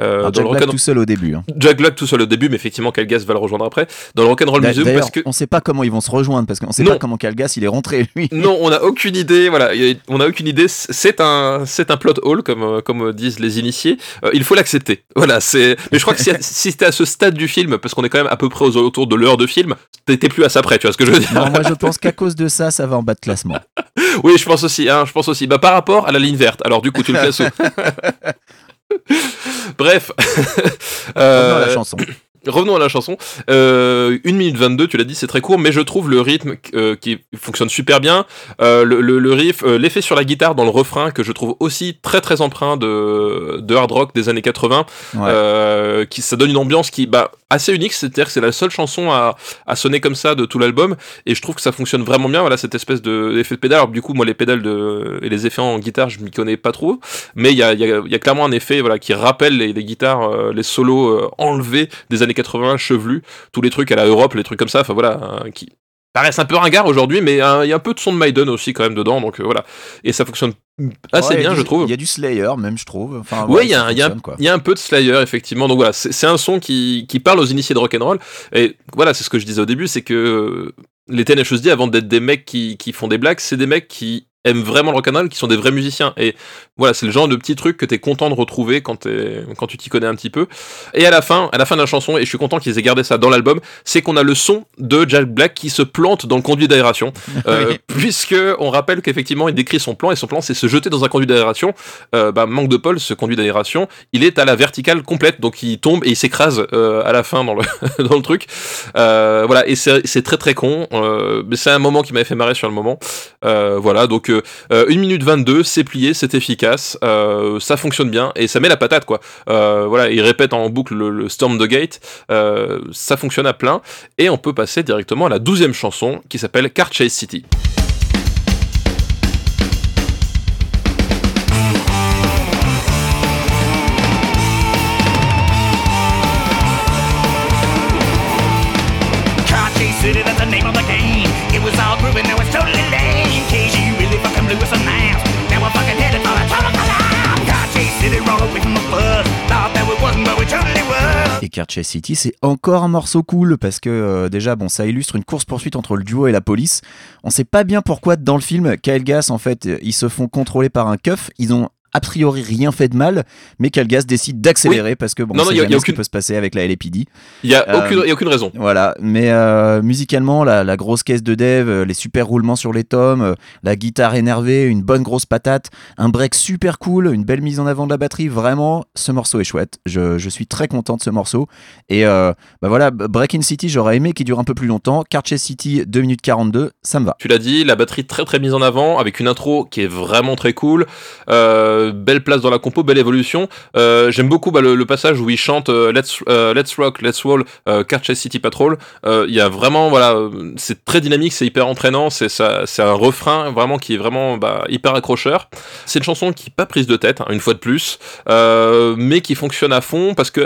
Euh, Alors, dans Jack le Black tout seul au début. hein. Jack Black tout seul au début, mais effectivement, Kyle Gass va le rejoindre après. Dans le Rock'n'Roll Museum, parce que. on sait pas comment ils vont se rejoindre parce qu'on sait Non. pas comment Calgas il est rentré lui. Non, on n'a aucune idée. Voilà, a- on n'a aucune idée. C'est un, c'est un plot hole comme euh, comme disent les initiés. Euh, il faut l'accepter. Voilà, c'est. Mais je crois que si, si c'était à ce stade du film, parce qu'on est quand même à peu près aux autour de l'heure de film, t'étais plus à ça près. Tu vois ce que je veux dire Non, moi je pense qu'à cause de ça, ça va en bas de classement. Oui, je pense aussi. Hein, je pense aussi. Bah par rapport à la ligne verte. Alors du coup, tu le classes où? Bref. Revenons à la Euh, chanson. Revenons à la chanson. Euh, 1 minute 22, tu l'as dit, c'est très court, mais je trouve le rythme euh, qui fonctionne super bien. Euh, le, le- le riff, euh, l'effet sur la guitare dans le refrain, que je trouve aussi très très empreint de, de hard rock des années 80. Ouais. Euh, qui, ça donne une ambiance qui bah, assez unique, c'est-à-dire que c'est la seule chanson à, sonner comme ça de tout l'album, et je trouve que ça fonctionne vraiment bien. Voilà, cette espèce de- d'effet de, pédale. Alors, du coup, moi, les pédales de, et les effets en guitare, je m'y connais pas trop, mais il y a, clairement un effet voilà, qui rappelle les, guitares, euh, les solos euh, enlevés des années 80, chevelus, tous les trucs à la Europe, les trucs comme ça, enfin voilà, hein, qui paraissent un peu ringards aujourd'hui, mais hein, il y a un peu de son de Maiden aussi quand même dedans, donc euh, voilà, et ça fonctionne assez Ouais, bien, du- je trouve. Il y a du Slayer même, je trouve. Enfin, Ouais, ouais, il y, a un- y y a peu de Slayer, effectivement. Donc voilà, c'est un son qui, qui parle aux initiés de rock'n'roll. Et voilà, c'est ce que je disais au début, c'est que euh, les TNHSD, avant d'être des mecs qui, qui font des blagues, c'est des mecs qui aiment vraiment le rock'n'roll, qui sont des vrais musiciens. Et voilà, c'est le genre de petit truc que t'es content de retrouver quand, t'es- quand tu t'y connais un petit peu. Et à la fin, à la fin de la chanson, et je suis content qu'ils aient gardé ça dans l'album, c'est qu'on a le son de Jack Black qui se plante dans le conduit d'aération. Euh, puisque on rappelle qu'effectivement, il décrit son plan, et son plan, c'est se jeter dans un conduit d'aération. Euh, bah, manque de Paul, ce conduit d'aération, il est à la verticale complète, donc il tombe et il s'écrase euh, à la fin dans le, dans le truc. Euh, voilà, et c'est c'est très très con, euh, mais c'est un moment qui m'avait fait marrer sur le moment. Euh, voilà, donc euh, euh, 1 minute 22, c'est plié, c'est efficace, euh, ça fonctionne bien, et ça met la patate, quoi. Euh, voilà, il répète en boucle le, le Storm the Gate, ça fonctionne à plein, et on peut passer directement à la douzième chanson, qui s'appelle Car Chase City. City, c'est encore un morceau cool parce que euh, déjà, bon, ça illustre une course-poursuite entre le duo et la police. On sait pas bien pourquoi dans le film, Kyle Gass, en fait, ils se font contrôler par un keuf. Ils ont a priori rien fait de mal, mais Gass décide d'accélérer parce que bon, Non, y a- y a ce qui peut se passer avec la LAPD. Il y a, Euh, aucune, y a aucune raison. Voilà, mais euh, musicalement, la, la grosse caisse de dev, euh, les super roulements sur les tomes, euh, la guitare énervée, une bonne grosse patate, un break super cool, une belle mise en avant de la batterie, vraiment, ce morceau est chouette. Je, je suis très content de ce morceau. Et bah voilà, Breaking City, j'aurais aimé qu'il dure un peu plus longtemps. Cartier City, 2 minutes 42, ça me va. Tu l'as dit, la batterie très très mise en avant, avec une intro qui est vraiment très cool. Euh, belle place dans la compo, belle évolution. Euh, J'aime beaucoup bah, le, passage où il chante euh, Let's, euh, Let's Rock, Let's Roll, euh, Car Chase City Patrol. Euh, Il y a vraiment, voilà, euh, c'est très dynamique, c'est hyper entraînant, c'est un refrain vraiment qui est vraiment bah, hyper accrocheur. C'est une chanson qui n'est pas prise de tête, hein, une fois de plus, euh, mais qui fonctionne à fond parce que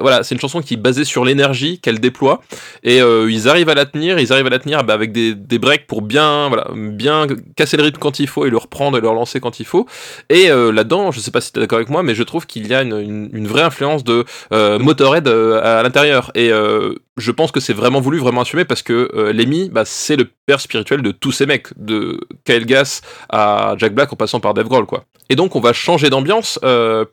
voilà, c'est une chanson qui est basée sur l'énergie qu'elle déploie et euh, ils arrivent à la tenir, ils arrivent à la tenir bah, avec des, breaks pour bien, voilà, bien casser le rythme quand il faut et le reprendre et le relancer quand il faut. Et euh, là-dedans, je sais pas si tu es d'accord avec moi, mais je trouve qu'il y a une, une- une vraie influence de euh, Motorhead euh, à l'intérieur. Et euh, je pense que c'est vraiment voulu, vraiment assumé, parce que euh, Lemmy, bah, c'est le père spirituel de tous ces mecs, de Kyle Gass à Jack Black en passant par Dave Grohl, quoi. Et donc on va changer d'ambiance,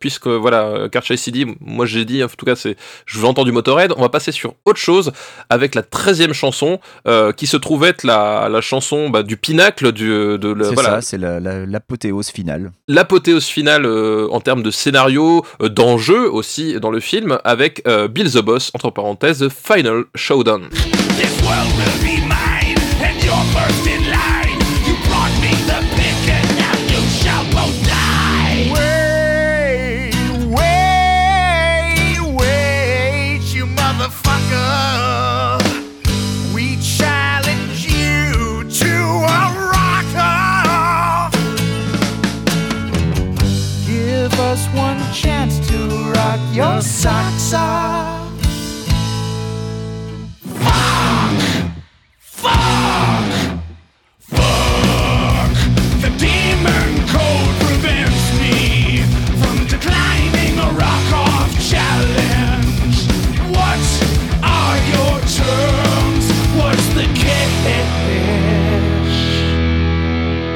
puisque voilà, Karcher CD, moi j'ai dit, en tout cas c'est, je veux entendre du Motorhead, on va passer sur autre chose avec la 13e chanson, euh, qui se trouve être la, la chanson bah, du pinacle du, de la- C'est voilà, ça, c'est la- la- l'apothéose finale. l'apothéose finale euh, en termes de scénario, euh, d'enjeu aussi dans le film, avec euh, Bill the Boss, entre parenthèses, Final Showdown. Socks off. The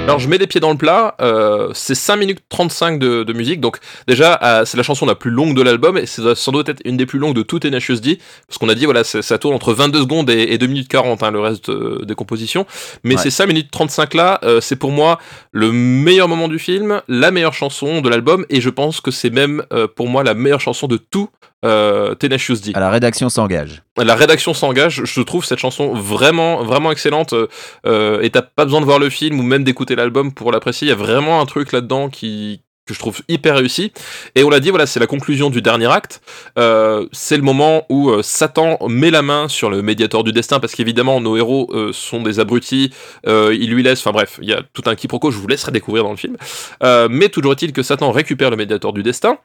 Alors je mets les pieds dans le plat, euh, c'est 5 minutes 35 de, de musique, donc déjà euh, c'est la chanson la plus longue de l'album, et c'est sans doute être une des plus longues de tout Tenacious D, parce qu'on a dit voilà ça tourne entre 22 secondes et, et 2 minutes 40 hein, le reste euh, des compositions, mais Ouais. ces 5 minutes 35 là, euh, c'est pour moi le meilleur moment du film, la meilleure chanson de l'album, et je pense que c'est même euh, pour moi la meilleure chanson de tout euh, Tenacious D. À la rédaction s'engage. La rédaction s'engage, je trouve cette chanson vraiment, vraiment excellente. Euh, et t'as pas besoin de voir le film ou même d'écouter l'album pour l'apprécier. Il y a vraiment un truc là-dedans qui que je trouve hyper réussi. Et on l'a dit, voilà, c'est la conclusion du dernier acte. Euh, c'est le moment où euh, Satan met la main sur le médiateur du destin, parce qu'évidemment, nos héros euh, sont des abrutis. Euh, il lui laisse, enfin bref, il y a tout un quiproquo. Je vous laisserai découvrir dans le film. Euh, mais toujours est-il que Satan récupère le médiateur du destin.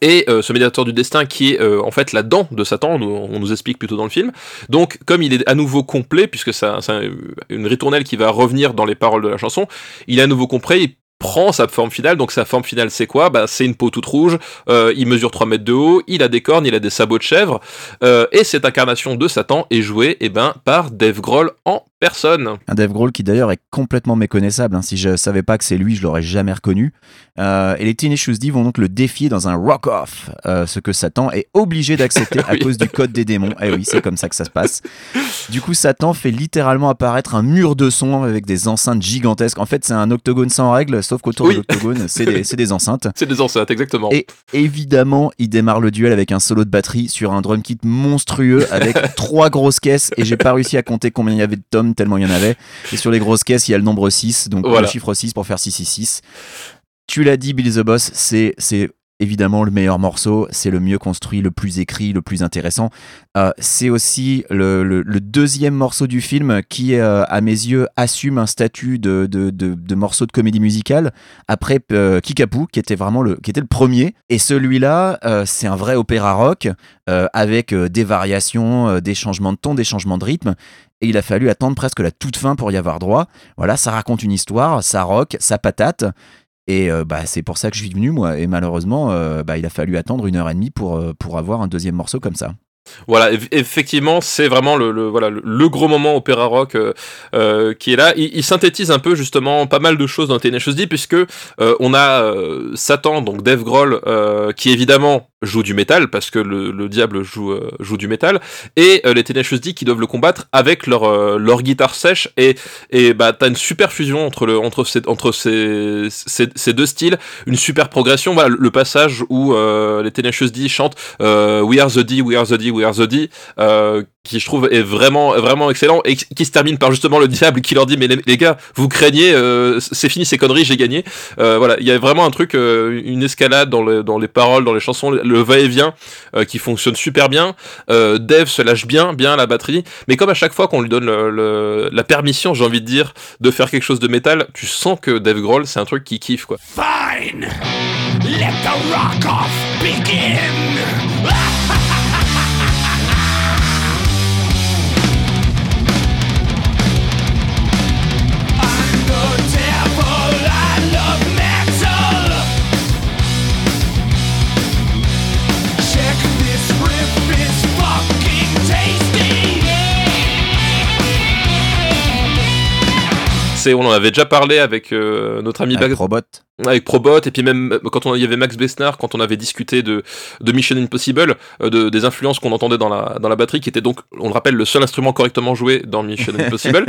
Et euh, ce médiateur du destin qui est euh, en fait la dent de Satan, on, nous- explique plutôt dans le film. Donc comme il est à nouveau complet, puisque c'est un- c'est un- une ritournelle qui va revenir dans les paroles de la chanson, il est à nouveau complet, prend sa forme finale, donc sa forme finale c'est quoi? Bah, C'est une peau toute rouge, euh, il mesure 3 mètres de haut, il a des cornes, il a des sabots de chèvre, euh, et cette incarnation de Satan est jouée eh ben, par Dave Grohl en personne. Un Dave Grohl qui d'ailleurs est complètement méconnaissable. hein. Si je savais pas que c'est lui, je l'aurais jamais reconnu. Euh, et les Tenacious D vont donc le défier dans un rock-off, ce que Satan est obligé d'accepter à Oui. cause du code des démons. Eh oui, c'est comme ça que ça se passe. Du coup, Satan fait littéralement apparaître un mur de son avec des enceintes gigantesques. En fait, c'est un octogone sans règles, sauf qu'autour Oui. de l'octogone, c'est des, des enceintes. C'est des enceintes, exactement. Et évidemment, il démarre le duel avec un solo de batterie sur un drum kit monstrueux avec trois grosses caisses. Et j'ai pas réussi à compter combien il y avait de tomes, tellement il y en avait. Et sur les grosses caisses, il y a le nombre 6, donc Voilà. le chiffre 6 pour faire 666. Tu l'as dit, Billy the Boss, c'est évidemment le meilleur morceau, c'est le mieux construit, le plus écrit, le plus intéressant. Euh, c'est aussi le, deuxième morceau du film qui, euh, à mes yeux, assume un statut de, morceau de comédie musicale après euh, Kickapoo, qui était vraiment le, le premier. Et celui-là, c'est un vrai opéra rock avec des variations, des changements de ton, des changements de rythme. Et il a fallu attendre presque la toute fin pour y avoir droit. Voilà, ça raconte une histoire, ça rock, ça patate. Et euh, bah, c'est pour ça que je suis venu, moi. Et malheureusement, euh, bah, il a fallu attendre une heure et demie pour, euh, pour avoir un deuxième morceau comme ça. Voilà, eff- effectivement, c'est vraiment le, voilà le, gros moment opéra rock qui est là. Il, synthétise un peu justement pas mal de choses dans Tenacious D puisque on a Satan, donc Dave Grohl, qui évidemment joue du métal parce que le, le diable joue euh, joue du métal et euh, les Tenacious D qui doivent le combattre avec leur euh, leur guitare sèche et et bah t'as une super fusion entre le entre ces entre ces, ces, deux styles, une super progression. Voilà le passage où euh, les Tenacious D chantent euh, We Are the D, We Are the D, We Are the D, qui je trouve est vraiment vraiment excellent et qui se termine par justement le diable qui leur dit mais les, gars vous craignez euh, c'est fini ces conneries j'ai gagné. Euh, voilà il y a vraiment un truc euh, une escalade dans, le, dans les paroles dans les chansons. Le va-et-vient euh, qui fonctionne super bien. Euh, Dave se lâche bien bien à la batterie. Mais comme à chaque fois qu'on lui donne le- la permission j'ai envie de dire de faire quelque chose de métal tu sens que Dave Grohl c'est un truc qui kiffe quoi. Fine, let the rock off begin. I'm on en avait déjà parlé avec euh, notre ami Avec Bag- Probot. Avec Probot et puis même euh, quand on il y avait Max Besnard quand on avait discuté de, de Mission Impossible euh, de, des influences qu'on entendait dans la, dans la batterie qui était donc on le rappelle le seul instrument correctement joué dans Mission Impossible.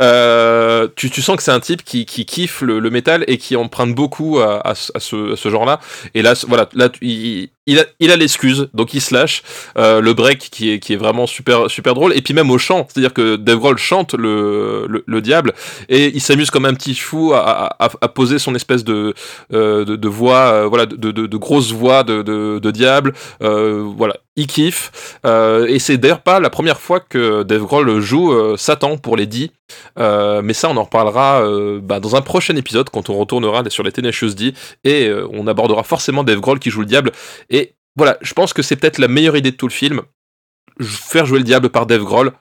Euh, tu, tu sens que c'est un type qui, qui kiffe le, le métal et qui emprunte beaucoup à, à ce, à ce, à ce genre là et là voilà là il, il a il a l'excuse. Donc il se lâche euh, le break qui est, qui est vraiment super super drôle. Et puis même au chant c'est à dire que Dave Grohl chante le, le, le diable et il s'amuse comme un petit fou à, à, à poser son espèce de, euh, de, voix, euh, voilà, de, grosses voix de, diable. Euh, voilà, il kiffe. Et c'est d'ailleurs pas la première fois que Dave Grohl joue Satan pour les 10. Euh, mais ça, on en reparlera bah, dans un prochain épisode quand on retournera sur les Tenacious D et on abordera forcément Dave Grohl qui joue le diable. Et voilà, je pense que c'est peut-être la meilleure idée de tout le film. Faire jouer le diable par Dave Grohl.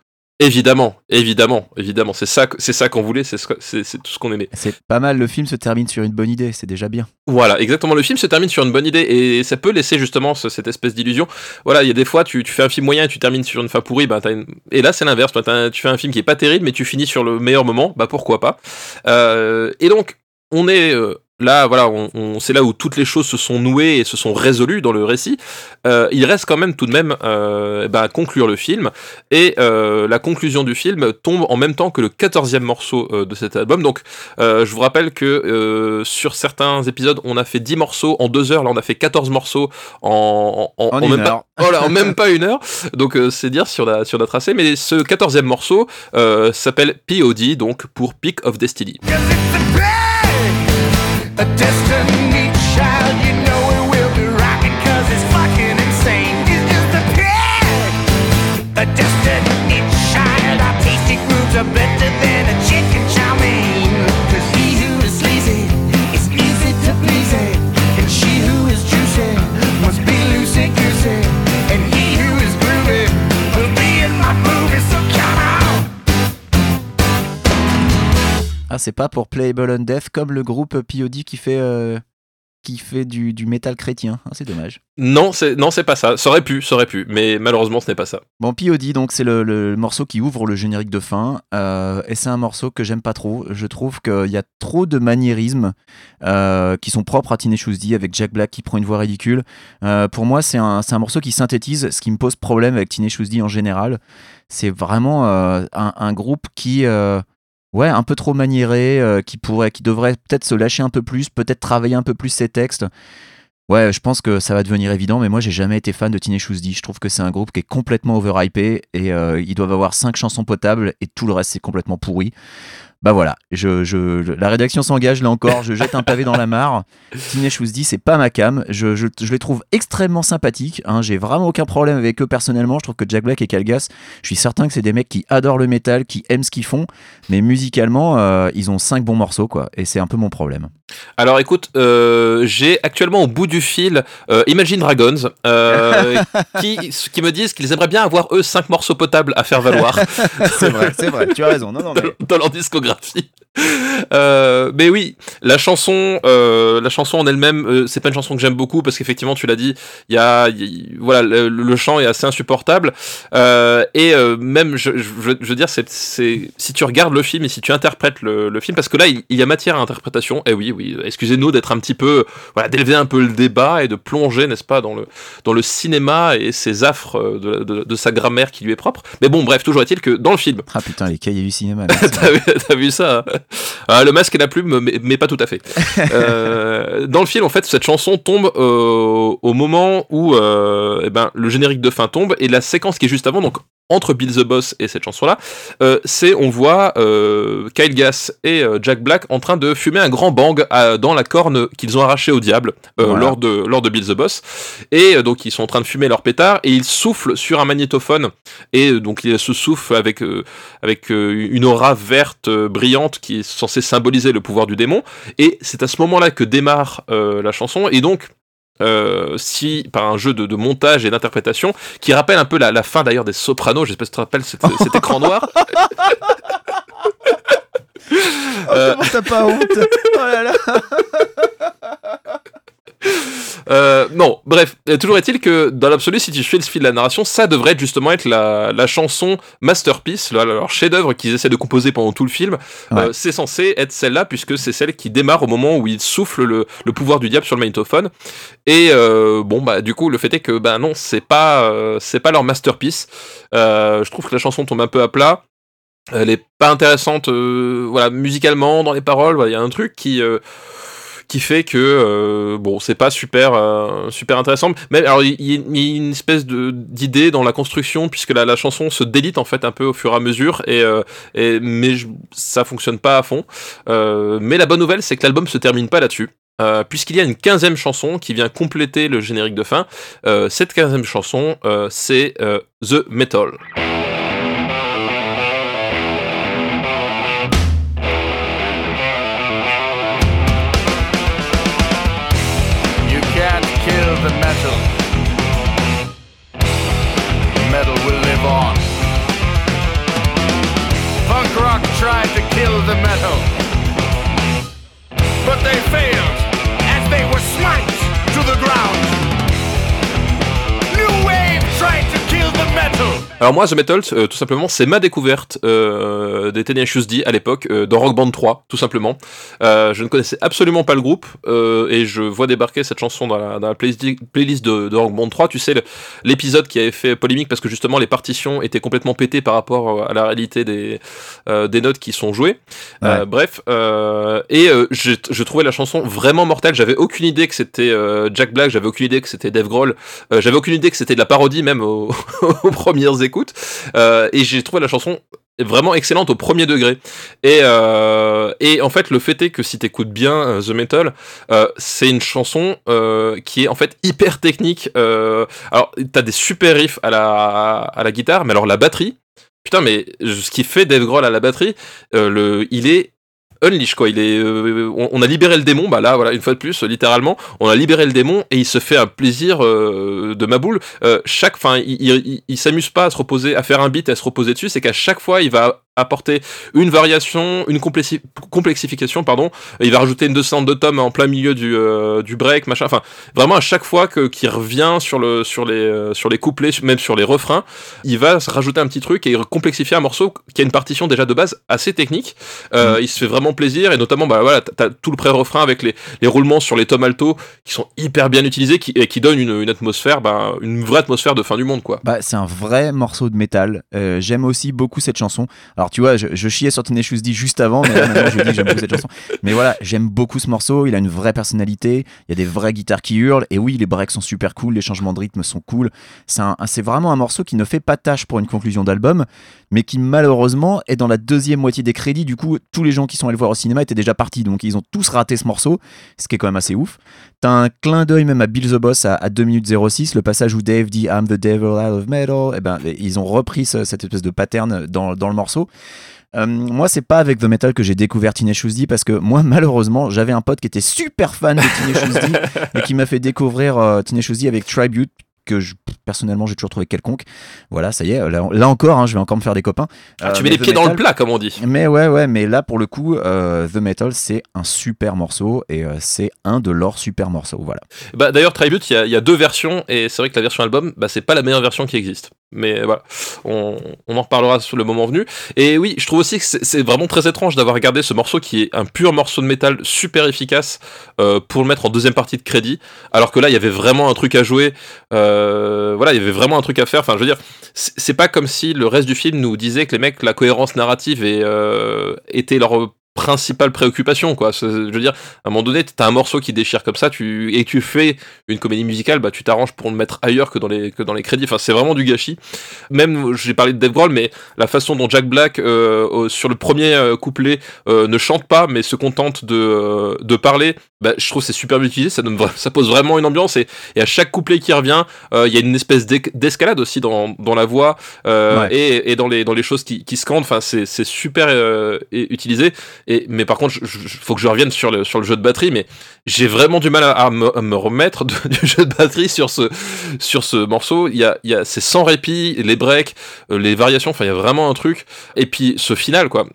Évidemment, évidemment, évidemment, c'est ça, c'est ça qu'on voulait, c'est ce que- c'est c'est tout ce qu'on aimait. C'est pas mal, le film se termine sur une bonne idée, c'est déjà bien. Voilà, exactement. Le film se termine sur une bonne idée et ça peut laisser justement ce- cette espèce d'illusion. Voilà, il y a des fois, tu, tu fais un film moyen et tu termines sur une fin pourrie. Bah, une- Et là, c'est l'inverse. Un- Tu fais un film qui est pas terrible, mais tu finis sur le meilleur moment. Bah, pourquoi pas Euh, Et donc, on est euh, là, voilà, on, on- c'est là où toutes les choses se sont nouées et se sont résolues dans le récit. Euh, il reste quand même tout de même euh, bah, à conclure le film. Et euh, la conclusion du film tombe en même temps que le 14e morceau euh, de cet album. Donc, euh, je vous rappelle que euh, sur certains épisodes, on a fait 10 morceaux en 2 heures. Là, on a fait 14 morceaux en, en, En en une même heure. Pas, voilà, en même pas une heure. Donc, euh, c'est dire si on, a, si on a tracé. Mais ce 14e morceau euh, s'appelle POD, donc pour Peak of Destiny. A destiny child, you know it will be rocking cause it's fucking insane. It's just a. A destiny child, our tasty grooves are better Ah, c'est pas pour Playable on Death comme le groupe POD qui fait, euh, qui fait du, du métal chrétien. Ah, c'est dommage. Non, c'est non, c'est pas ça. Ça aurait pu, ça aurait pu. Mais malheureusement, ce n'est pas ça. Bon, POD, donc c'est le, le morceau qui ouvre le générique de fin. euh, et c'est un morceau que j'aime pas trop. Je trouve qu'il y a trop de maniérismes euh, qui sont propres à Tenacious D avec Jack Black qui prend une voix ridicule. Euh, pour moi, c'est un, c'est un morceau qui synthétise ce qui me pose problème avec Tenacious D en général. C'est vraiment un, un groupe qui. Ouais, un peu trop maniéré, euh, qui pourrait, qui devrait peut-être se lâcher un peu plus, peut-être travailler un peu plus ses textes. Ouais, je pense que ça va devenir évident, mais moi j'ai jamais été fan de Tenacious D. Je trouve que c'est un groupe qui est complètement overhypé et euh, ils doivent avoir cinq chansons potables et tout le reste c'est complètement pourri. Bah voilà, je, je, je- la rédaction s'engage là encore, je jette un pavé dans la mare. Tenacious D, c'est pas ma cam. Je, je, je les trouve extrêmement sympathiques. hein. J'ai vraiment aucun problème avec eux personnellement. Je trouve que Jack Black et Calgas, je suis certain que c'est des mecs qui adorent le métal, qui aiment ce qu'ils font, mais musicalement, euh, ils ont cinq bons morceaux quoi, et c'est un peu mon problème. Alors écoute, euh, j'ai actuellement au bout du fil euh, Imagine Dragons qui, qui me disent qu'ils aimeraient bien avoir eux cinq morceaux potables à faire valoir c'est vrai, c'est vrai, tu as raison. Non, non, mais- dans, dans leur discographie. Euh, mais oui, la chanson, euh, la chanson en elle-même, euh, c'est pas une chanson que j'aime beaucoup parce qu'effectivement, tu l'as dit, il y a, y- voilà, le, le chant est assez insupportable Euh, et même, je, je, veux- je veux dire, c'est, si tu regardes le film et si tu interprètes le, le film, parce que là, il, il y a matière à interprétation. Et oui, oui, excusez-nous d'être un petit peu, voilà, d'élever un peu le débat et de plonger, n'est-ce pas, dans le dans le cinéma et ses affres de, de, de sa grammaire qui lui est propre. Mais bon, bref, toujours est-il que dans le film, Ah putain, les cahiers du cinéma. T'as vu, vu ça Ah, Le masque et la plume, mais, mais pas tout à fait. Euh, dans le film, en fait, cette chanson tombe euh, au moment où euh, eh ben, le générique de fin tombe et la séquence qui est juste avant, donc entre Bill the Boss et cette chanson-là, euh, c'est on voit euh, Kyle Gass et euh, Jack Black en train de fumer un grand bang à- dans la corne qu'ils ont arrachée au diable euh, Voilà. lors, de, lors de Bill the Boss. Et euh, donc ils sont en train de fumer leur pétard et ils soufflent sur un magnétophone et euh, donc il se souffle avec euh, avec euh, une aura verte euh, brillante qui est censée symboliser le pouvoir du démon. Et c'est à ce moment-là que démarre euh, la chanson. Et donc, euh, si par un jeu de, de montage et d'interprétation qui rappelle un peu la, la fin d'ailleurs des Sopranos, j'espère que tu te rappelles cet, cet écran noir. Euh, Comment t'as pas honte? Oh là là Euh, non, bref, euh, toujours est-il que dans l'absolu, si tu suis le fil de la narration, ça devrait justement être la, la chanson masterpiece, le- leur chef-d'œuvre qu'ils essaient de composer pendant tout le film. Euh, c'est censé être celle-là, puisque c'est celle qui démarre au moment où il souffle le, le pouvoir du diable sur le magnétophone. Et euh, bon, bah, du coup, le fait est que, bah non, c'est pas, euh, c'est pas leur masterpiece. Je trouve que la chanson tombe un peu à plat. Elle est pas intéressante, euh, voilà, musicalement, dans les paroles, voilà, il y a un truc qui. euh, qui fait que euh, bon c'est pas super euh, super intéressant. Mais alors il y, a une espèce de d'idée dans la construction puisque la, la chanson se délite en fait un peu au fur et à mesure et, euh, et mais ça fonctionne pas à fond. Euh, mais la bonne nouvelle c'est que l'album se termine pas là-dessus. Euh, puisqu'il y a une quinzième chanson qui vient compléter le générique de fin. Euh, cette quinzième chanson c'est the metal. Alors moi, The Metal, euh, tout simplement, c'est ma découverte euh, des Tenacious D à l'époque, euh, dans Rock Band 3, tout simplement. Euh, je ne connaissais absolument pas le groupe, euh, et je vois débarquer cette chanson dans la, dans la playlist, playlist de, de Rock Band 3. Tu sais, l'épisode qui avait fait polémique parce que justement les partitions étaient complètement pétées par rapport à la réalité des, euh, des notes qui sont jouées. Euh, bref, euh, et euh, j'ai- je trouvais la chanson vraiment mortelle. J'avais aucune idée que c'était euh, Jack Black, j'avais aucune idée que c'était Dave Grohl, euh, j'avais aucune idée que c'était de la parodie même au- aux premières écoutes. Euh, et j'ai trouvé la chanson vraiment excellente au premier degré. Et, euh, en fait, le fait est que si t'écoutes bien euh, The Metal, c'est une chanson qui est en fait hyper technique. Alors, t'as des super riffs à la, guitare, mais alors la batterie, putain, mais ce qui fait Dave Grohl à la batterie, le, il est unleash quoi. Il est euh, on, a libéré le démon. Bah là voilà une fois de plus littéralement on a libéré le démon et il se fait un plaisir euh, de ma boule. Euh, chaque enfin il, il, il- il s'amuse pas à se reposer à faire un beat et à se reposer dessus. C'est qu'à chaque fois il va apporter une variation une complexi- complexification pardon. Il va rajouter une descente de tome en plein milieu du, euh, du break machin. Enfin vraiment à chaque fois que qu'il revient sur le sur les euh, sur les couplets même sur les refrains il va se rajouter un petit truc et complexifier un morceau qui a une partition déjà de base assez technique. Euh, il se fait vraiment plaisir et notamment bah voilà t'as tout le pré-refrain avec les, les roulements sur les tomes alto qui sont hyper bien utilisés qui, et qui donnent une, une atmosphère bah, une vraie atmosphère de fin du monde quoi. Bah, c'est un vrai morceau de métal. J'aime aussi beaucoup cette chanson. Alors, tu vois, je, chiais sur Tenacious D juste avant, mais là, maintenant, je dis j'aime beaucoup cette chanson. Mais voilà, j'aime beaucoup ce morceau. Il a une vraie personnalité. Il y a des vraies guitares qui hurlent. Et oui, les breaks sont super cool. Les changements de rythme sont cool. C'est vraiment un morceau qui ne fait pas tâche pour une conclusion d'album, mais qui malheureusement est dans la deuxième moitié des crédits. Du coup, tous les gens qui sont allés le voir au cinéma étaient déjà partis. Donc, ils ont tous raté ce morceau, ce qui est quand même assez ouf. T'as un clin d'œil même à Bill the Boss à, à 2 minutes 06, le passage où Dave dit I'm the devil out of metal. Et ben, ils ont repris ce- cette espèce de pattern dans, dans le morceau. Euh, moi, c'est pas avec The Metal que j'ai découvert Tenacious D parce que moi, malheureusement, j'avais un pote qui était super fan de Tenacious D et qui m'a fait découvrir euh, D avec Tribute que je, personnellement j'ai toujours trouvé quelconque. Voilà, ça y est, là, là encore, hein, je vais encore me faire des copains. Ah, Euh, tu mets les The pieds dans le plat comme on dit mais ouais, ouais, mais là pour le coup, euh, The Metal c'est un super morceau et euh, c'est un de leurs super morceaux. Voilà. Bah, d'ailleurs, Tribute, il y, a- il y a deux versions, et c'est vrai que la version album, bah, c'est pas la meilleure version qui existe. Mais voilà, on, on en reparlera sur le moment venu. Et oui, je trouve aussi que c'est vraiment très étrange d'avoir regardé ce morceau qui est un pur morceau de métal super efficace pour le mettre en deuxième partie de crédit, alors que là, il y avait vraiment un truc à jouer. Euh, voilà, il y avait vraiment un truc à faire. Enfin, je veux dire, c'est pas comme si le reste du film nous disait que les mecs, la cohérence narrative euh, était leur principale préoccupation quoi. Je veux dire à un moment donné t'as un morceau qui déchire comme ça tu et tu fais une comédie musicale bah tu t'arranges pour le mettre ailleurs que dans les que dans les crédits. Enfin c'est vraiment du gâchis. Même j'ai parlé de Dave Grohl mais la façon dont Jack Black euh, sur le premier euh, couplet euh, ne chante pas mais se contente de euh, de parler bah, je trouve c'est super bien utilisé. Ça donne ça pose vraiment une ambiance et, et à chaque couplet qui revient euh, il y a une espèce d'escalade aussi dans, dans la voix euh, Ouais. et, et dans les dans les choses qui, qui scandent. Enfin c'est c'est super euh, utilisé et mais par contre, il faut que je revienne sur le, sur le jeu de batterie, mais j'ai vraiment du mal à, me, remettre du jeu de batterie sur ce, sur ce morceau. Il y a, y a, c'est sans répit, les breaks, euh, les variations, enfin, il y a vraiment un truc. Et puis, ce final, quoi.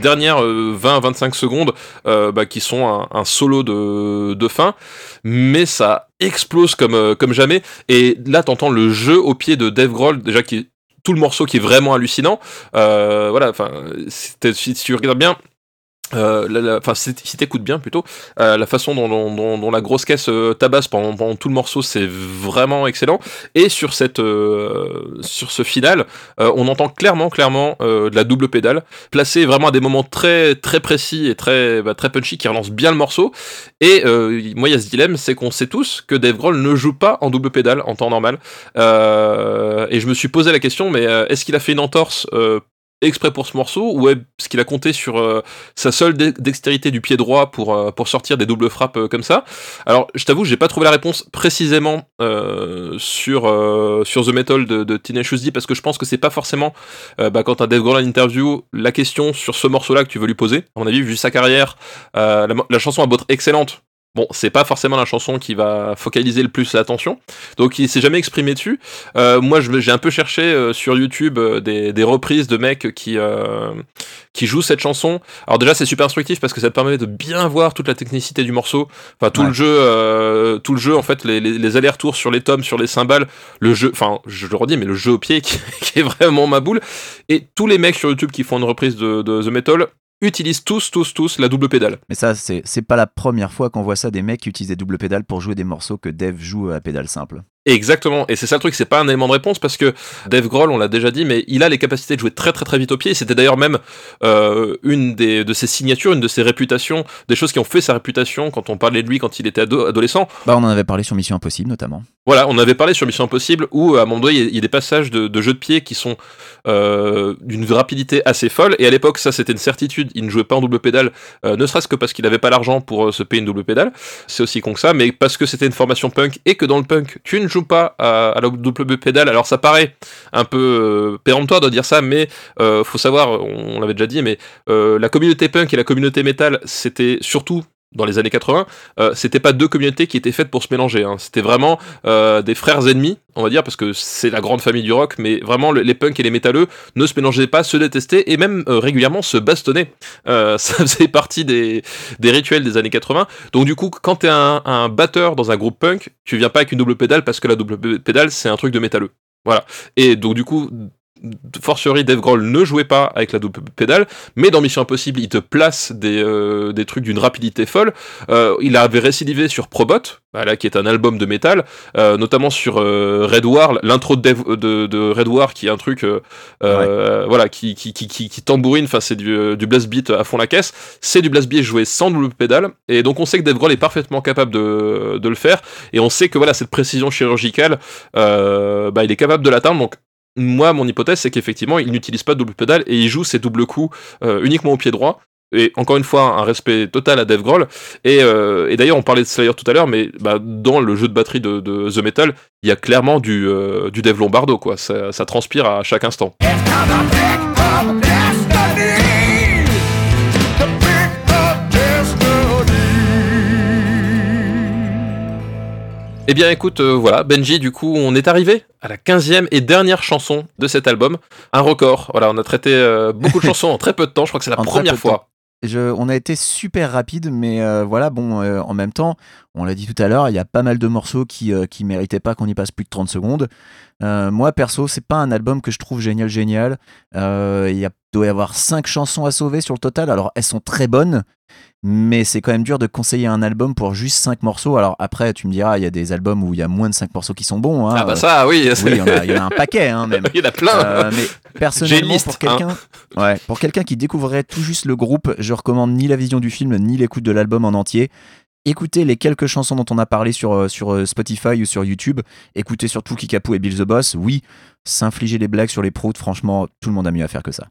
Dernières 20-25 secondes euh, bah, qui sont un, solo de, de fin, mais ça explose comme, euh, comme jamais. Et là, t'entends le jeu au pied de Dave Grohl, déjà qui tout le morceau qui est vraiment hallucinant. Euh, voilà, enfin, si tu regardes bien. Euh, la- Enfin, si t'écoutes bien plutôt, euh, la façon dont, dont- dont- dont la grosse caisse euh, tabasse pendant, pendant tout le morceau, c'est vraiment excellent. Et sur cette, euh, sur ce final, on entend clairement, clairement de la double pédale, placée vraiment à des moments très, très précis et très, bah, très punchy, qui relance bien le morceau. Et moi, il y a ce dilemme, c'est qu'on sait tous que Dave Grohl ne joue pas en double pédale en temps normal. Et je me suis posé la question, mais est-ce qu'il a fait une entorse exprès pour ce morceau ou est-ce qu'il a compté sur euh, sa seule de- dextérité du pied droit pour, euh, pour sortir des doubles frappes euh, comme ça? Alors, je t'avoue, j'ai pas trouvé la réponse précisément euh, sur, euh, sur The Metal de, de Teenage D parce que je pense que c'est pas forcément bah, quand t'as Dave Grohl en interview la question sur ce morceau-là que tu veux lui poser. À mon avis, vu sa carrière, la, la chanson beau être excellente. Bon, c'est pas forcément la chanson qui va focaliser le plus l'attention, donc il s'est jamais exprimé dessus. Euh, moi, j'ai un peu cherché euh, sur YouTube euh, des, des reprises de mecs qui euh, qui jouent cette chanson. Alors déjà, c'est super instructif parce que ça te permet de bien voir toute la technicité du morceau. Enfin, tout Ouais. le jeu, euh, tout le jeu, en fait, les, les, les allers-retours sur les tomes, sur les cymbales, le jeu. Enfin, je le redis, mais le jeu au pied qui, qui est vraiment ma boule. Et tous les mecs sur YouTube qui font une reprise de, de The Metal utilisent tous, tous, tous la double pédale. Mais ça, c'est c'est pas la première fois qu'on voit ça des mecs qui utilisent des doubles pédales pour jouer des morceaux que Dev joue à pédale simple. Exactement, et c'est ça le truc, c'est pas un élément de réponse parce que Dave Grohl, on l'a déjà dit, mais il a les capacités de jouer très très très vite au pied. C'était d'ailleurs même euh, une des, de ses signatures, une de ses réputations, des choses qui ont fait sa réputation quand on parlait de lui quand il était ado- adolescent. Bah, on en avait parlé sur Mission Impossible notamment. Voilà, on avait parlé sur Mission Impossible où à un moment donné, il y a- il y, a des passages de, de jeux de pied qui sont euh, d'une rapidité assez folle. Et à l'époque, ça c'était une certitude, il ne jouait pas en double pédale, euh, ne serait-ce que parce qu'il n'avait pas l'argent pour se payer une double pédale. C'est aussi con que ça, mais parce que c'était une formation punk et que dans le punk, tu ne joues pas à, la double pédale. Alors ça paraît un peu euh, péremptoire de dire ça, mais euh, faut savoir, on l'avait déjà dit, mais euh, la communauté punk et la communauté métal, c'était surtout dans les années 80, euh, c'était pas deux communautés qui étaient faites pour se mélanger. hein. C'était vraiment euh, des frères ennemis, on va dire, parce que c'est la grande famille du rock, mais vraiment le- les punks et les métalleux ne se mélangeaient pas, se détestaient et même euh, régulièrement se bastonnaient. Euh, ça faisait partie des, rituels des années 80. Donc du coup, quand t'es un, un batteur dans un groupe punk, tu viens pas avec une double pédale parce que la double pédale c'est un truc de métalleux. Voilà. Et donc du coup, fortiori Dave Grohl ne jouait pas avec la double pédale, mais dans Mission Impossible, il te place des, euh, des trucs d'une rapidité folle. Euh, il avait récidivé sur Probot, voilà, qui est un album de métal, euh, notamment sur Red War, l'intro de, Dave- de, de Red War, qui est un truc, voilà, qui, qui, qui, qui, qui tambourine, enfin c'est du, du blast beat à fond la caisse. C'est du blast beat joué sans double pédale, et donc on sait que Dave Grohl est parfaitement capable de, de le faire, et on sait que voilà cette précision chirurgicale, bah, il est capable de l'atteindre. Donc moi, mon hypothèse, c'est qu'effectivement, il n'utilise pas de double pédale et il joue ses doubles coups euh, uniquement au pied droit. Et encore une fois, un respect total à Dave Grohl. Et, euh, d'ailleurs, on parlait de Slayer tout à l'heure, mais bah, dans le jeu de batterie de, The Metal, il y a clairement du, euh, du Lombardo, quoi. Ça transpire à chaque instant. Eh bien écoute, euh, voilà, Benji, du coup, on est arrivé à la 15e et dernière chanson de cet album. Un record. Voilà, on a traité euh, beaucoup de chansons en très peu de temps. Je crois que c'est la En première fois. Je- on a été super rapide, mais euh, voilà, bon, euh, en même temps, on l'a dit tout à l'heure, il y a pas mal de morceaux qui, euh, qui méritaient pas qu'on y passe plus de 30 secondes. Moi, perso, c'est pas un album que je trouve génial, génial. Il y a, doit y avoir 5 chansons à sauver sur le total. Alors, elles sont très bonnes, mais c'est quand même dur de conseiller un album pour juste 5 morceaux. Alors, après, tu me diras, il y a des albums où il y a moins de 5 morceaux qui sont bons. hein. Ah bah ça, oui. Oui, il y, en a- il y en a un paquet, hein, même. Il y en a plein. Euh, mais personnellement, liste, pour quelqu'un, ouais, pour quelqu'un qui découvrait tout juste le groupe, je recommande ni la vision du film ni l'écoute de l'album en entier. Écoutez les quelques chansons dont on a parlé sur, euh, sur euh, Spotify ou sur YouTube. Écoutez surtout Kikapu et Bill the Boss. Oui, s'infliger les blagues sur les proutes, franchement, tout le monde a mieux à faire que ça.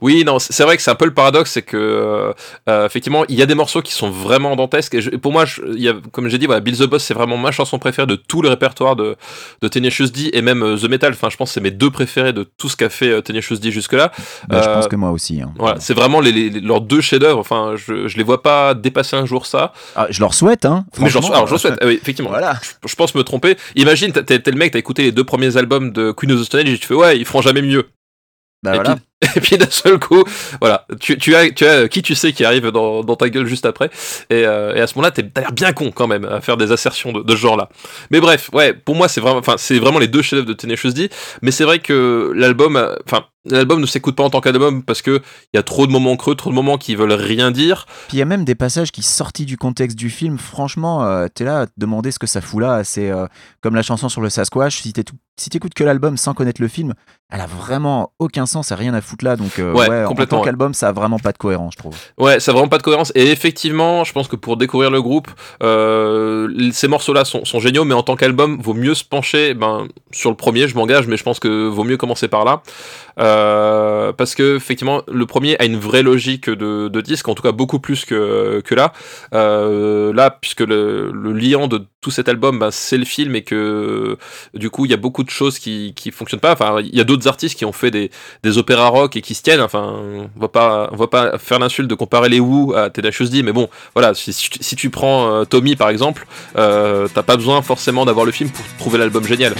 Oui, non, c'est vrai que c'est un peu le paradoxe, c'est que euh, euh, effectivement, il y a des morceaux qui sont vraiment dantesques. Et je- pour moi, je- il y a, comme j'ai dit, voilà, Bill the Boss, c'est vraiment ma chanson préférée de tout le répertoire de, de Tenacious D et même euh, The Metal. Enfin, je pense que c'est mes deux préférés de tout ce qu'a fait euh, Tenacious D jusque-là. Bah, Je pense que moi aussi. hein. Voilà, c'est vraiment les, les- leurs deux chefs-d'œuvre. Enfin, je, je les vois pas dépasser un jour ça. Ah, je leur souhaite, hein. Mais alors, je le euh, souhaite. Ah oui, effectivement. Voilà. Je, pense me tromper. Imagine, t'es t'es le mec, t'as écouté les deux premiers albums de Queen of the Stone Age tu fais ouais, ils feront jamais mieux. Bah et, voilà. puis, et puis d'un seul coup, voilà, tu, tu as, tu as qui tu sais qui arrive dans, dans ta gueule juste après. Et, euh, et à ce moment-là, t'as l'air bien con quand même à faire des assertions de, de ce genre-là. Mais bref, ouais, pour moi, c'est vraiment, enfin, c'est vraiment les deux chefs-d'œuvre de Tenacious D. Mais c'est vrai que l'album, euh, enfin, l'album ne s'écoute pas en tant qu'album parce que il y a trop de moments creux, trop de moments qui veulent rien dire. Puis il y a même des passages qui, sortis du contexte du film, franchement, euh, t'es là à te demander ce que ça fout là. C'est euh, comme la chanson sur le Sasquatch. Si t'écoutes si que l'album sans connaître le film, elle a vraiment aucun sens, elle a rien à foutre là. Donc, euh, Ouais, ouais, en tant qu'album, ça a vraiment pas de cohérence, je trouve. Ouais, ça a vraiment pas de cohérence. Et effectivement, je pense que pour découvrir le groupe, euh, ces morceaux-là sont, sont géniaux, mais en tant qu'album, vaut mieux se pencher ben, sur le premier, je m'engage, mais je pense que vaut mieux commencer par là. Euh, parce que effectivement, le premier a une vraie logique de, disque, en tout cas beaucoup plus que, que là. Euh, là, puisque le, le liant de tout cet album, ben, c'est le film et que du coup, il y a beaucoup de choses qui, qui fonctionnent pas. Enfin, il y a d'autres artistes qui ont fait des, des opéras rock et qui se tiennent. Enfin, on va pas, on va pas faire l'insulte de comparer les Who à Tenacious D, mais bon, voilà, si, tu- prends euh, Tommy par exemple, t'as pas besoin forcément d'avoir le film pour trouver l'album génial.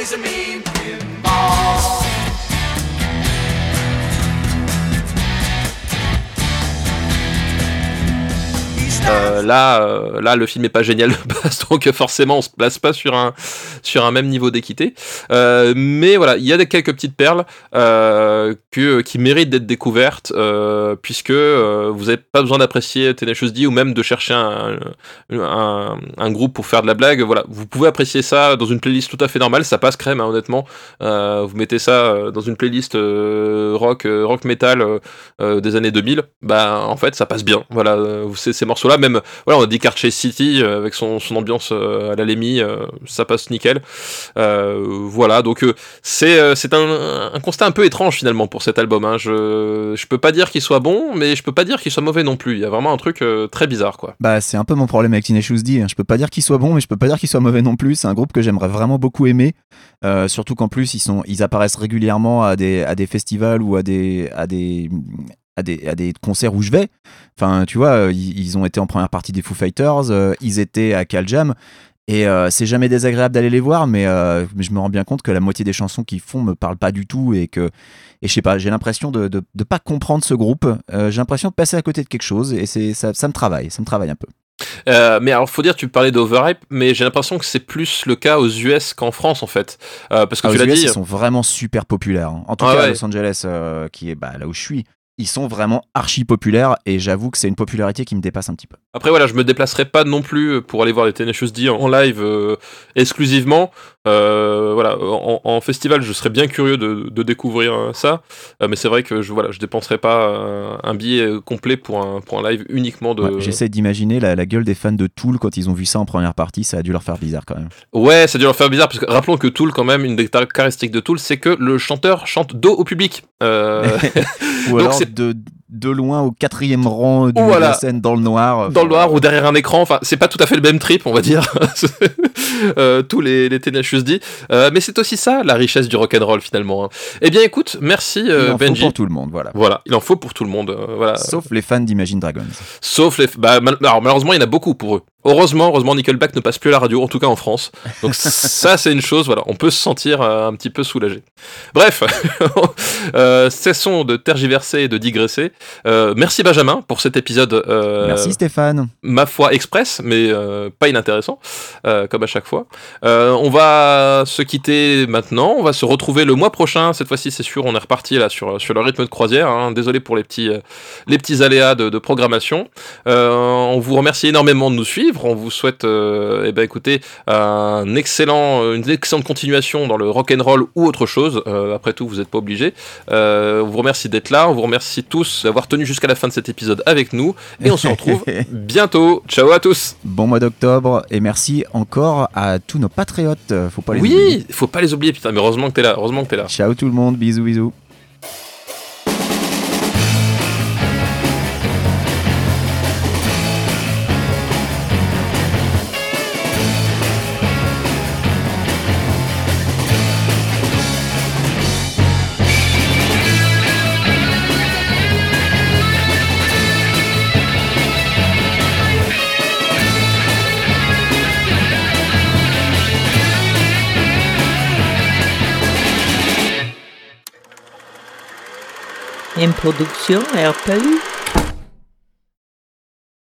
ways are mean. Euh, là, euh, là, le film est pas génial de base, donc forcément, on se place pas sur un sur un même niveau d'équité. Euh, mais voilà, il y a quelques petites perles qui méritent d'être découvertes, puisque vous n'avez pas besoin d'apprécier Tenacious D ou même de chercher un, un, groupe pour faire de la blague. Voilà, vous pouvez apprécier ça dans une playlist tout à fait normale, ça passe crème, hein, honnêtement. Vous mettez ça dans une playlist rock, rock metal des années 2000, bah en fait ça passe bien. Voilà, ces, ces même voilà, on a dit Cartier City euh, avec son, son ambiance euh, à la Lemmy, euh, ça passe nickel. Voilà, donc c'est un, constat un peu étrange finalement pour cet album. Hein. Je je peux pas dire qu'il soit bon, mais je peux pas dire qu'il soit mauvais non plus. Il y a vraiment un truc très bizarre quoi. Bah, c'est un peu mon problème avec Tenacious D. hein. Je peux pas dire qu'il soit bon, mais je peux pas dire qu'il soit mauvais non plus. C'est un groupe que j'aimerais vraiment beaucoup aimer. Surtout qu'en plus, ils, sont, ils apparaissent régulièrement à des, à des festivals ou à des, à, des, à, des, à des concerts où je vais. Enfin, tu vois, euh, ils, ils ont été en première partie des Foo Fighters, euh, ils étaient à Cal Jam. Et euh, c'est jamais désagréable d'aller les voir, mais, euh, mais je me rends bien compte que la moitié des chansons qu'ils font me parlent pas du tout et que et je sais pas, j'ai l'impression de, de, de pas comprendre ce groupe. J'ai l'impression de passer à côté de quelque chose et c'est ça, ça me travaille, ça me travaille un peu. Euh, mais alors, faut dire, tu parlais d'Overhype, mais j'ai l'impression que c'est plus le cas aux US qu'en France, en fait. Euh, parce que Ah, tu aux l'as US, dit. ils sont vraiment super populaires. hein. En tout Ah cas, à. Los Angeles, euh, qui est bah, là où je suis, ils sont vraiment archi populaires et j'avoue que c'est une popularité qui me dépasse un petit peu. Après, voilà, je me déplacerai pas non plus pour aller voir les Tenacious D en, live euh, exclusivement. Euh, voilà, en, en festival, je serais bien curieux de, de découvrir euh, ça. Euh, mais c'est vrai que je, voilà, je dépenserai pas euh, un billet complet pour un, pour un live uniquement de. Ouais, J'essaie d'imaginer la, la gueule des fans de Tool quand ils ont vu ça en première partie, ça a dû leur faire bizarre quand même. Ouais, ça a dû leur faire bizarre parce que rappelons que Tool, quand même, une des caractéristiques de Tool, c'est que le chanteur chante dos au public. Ou donc alors c'est de, de loin au quatrième rang du, Voilà. de la scène dans le noir. dans le noir ou derrière un écran. Enfin, c'est pas tout à fait le même trip, on va dire. Euh, tous les, les Tenacious D. Euh, mais c'est aussi ça, la richesse du rock'n'roll, finalement. hein. Eh bien, écoute, merci, Il euh, en faut Benji. pour tout le monde, voilà. Voilà, il en faut pour tout le monde. euh, voilà. Sauf les fans d'Imagine Dragons. Sauf les. Bah, mal- alors, malheureusement, il y en a beaucoup pour eux. Heureusement, heureusement, Nickelback ne passe plus à la radio, en tout cas en France. Donc ça, c'est une chose. Voilà, on peut se sentir euh, un petit peu soulagé. Bref, euh, cessons de tergiverser et de digresser. Euh, merci Benjamin pour cet épisode. Merci Stéphane. ma foi express, mais pas inintéressant, comme à chaque fois. On va se quitter maintenant, on va se retrouver le mois prochain. Cette fois-ci, c'est sûr, on est reparti là sur, sur le rythme de croisière. hein. Désolé pour les petits, les petits aléas de, de programmation. On vous remercie énormément de nous suivre. On vous souhaite, euh, eh ben, écoutez, un excellent, une excellente continuation dans le rock and roll ou autre chose. Euh, après tout, vous n'êtes pas obligés. Euh, on vous remercie d'être là. On vous remercie tous d'avoir tenu jusqu'à la fin de cet épisode avec nous. Et on se retrouve bientôt. Ciao à tous. Bon mois d'octobre et merci encore à tous nos patriotes. Faut pas les oublier. Oui, faut pas les oublier, putain, mais heureusement que t'es là, heureusement que t'es là. Ciao tout le monde, bisous bisous. Une production RPU.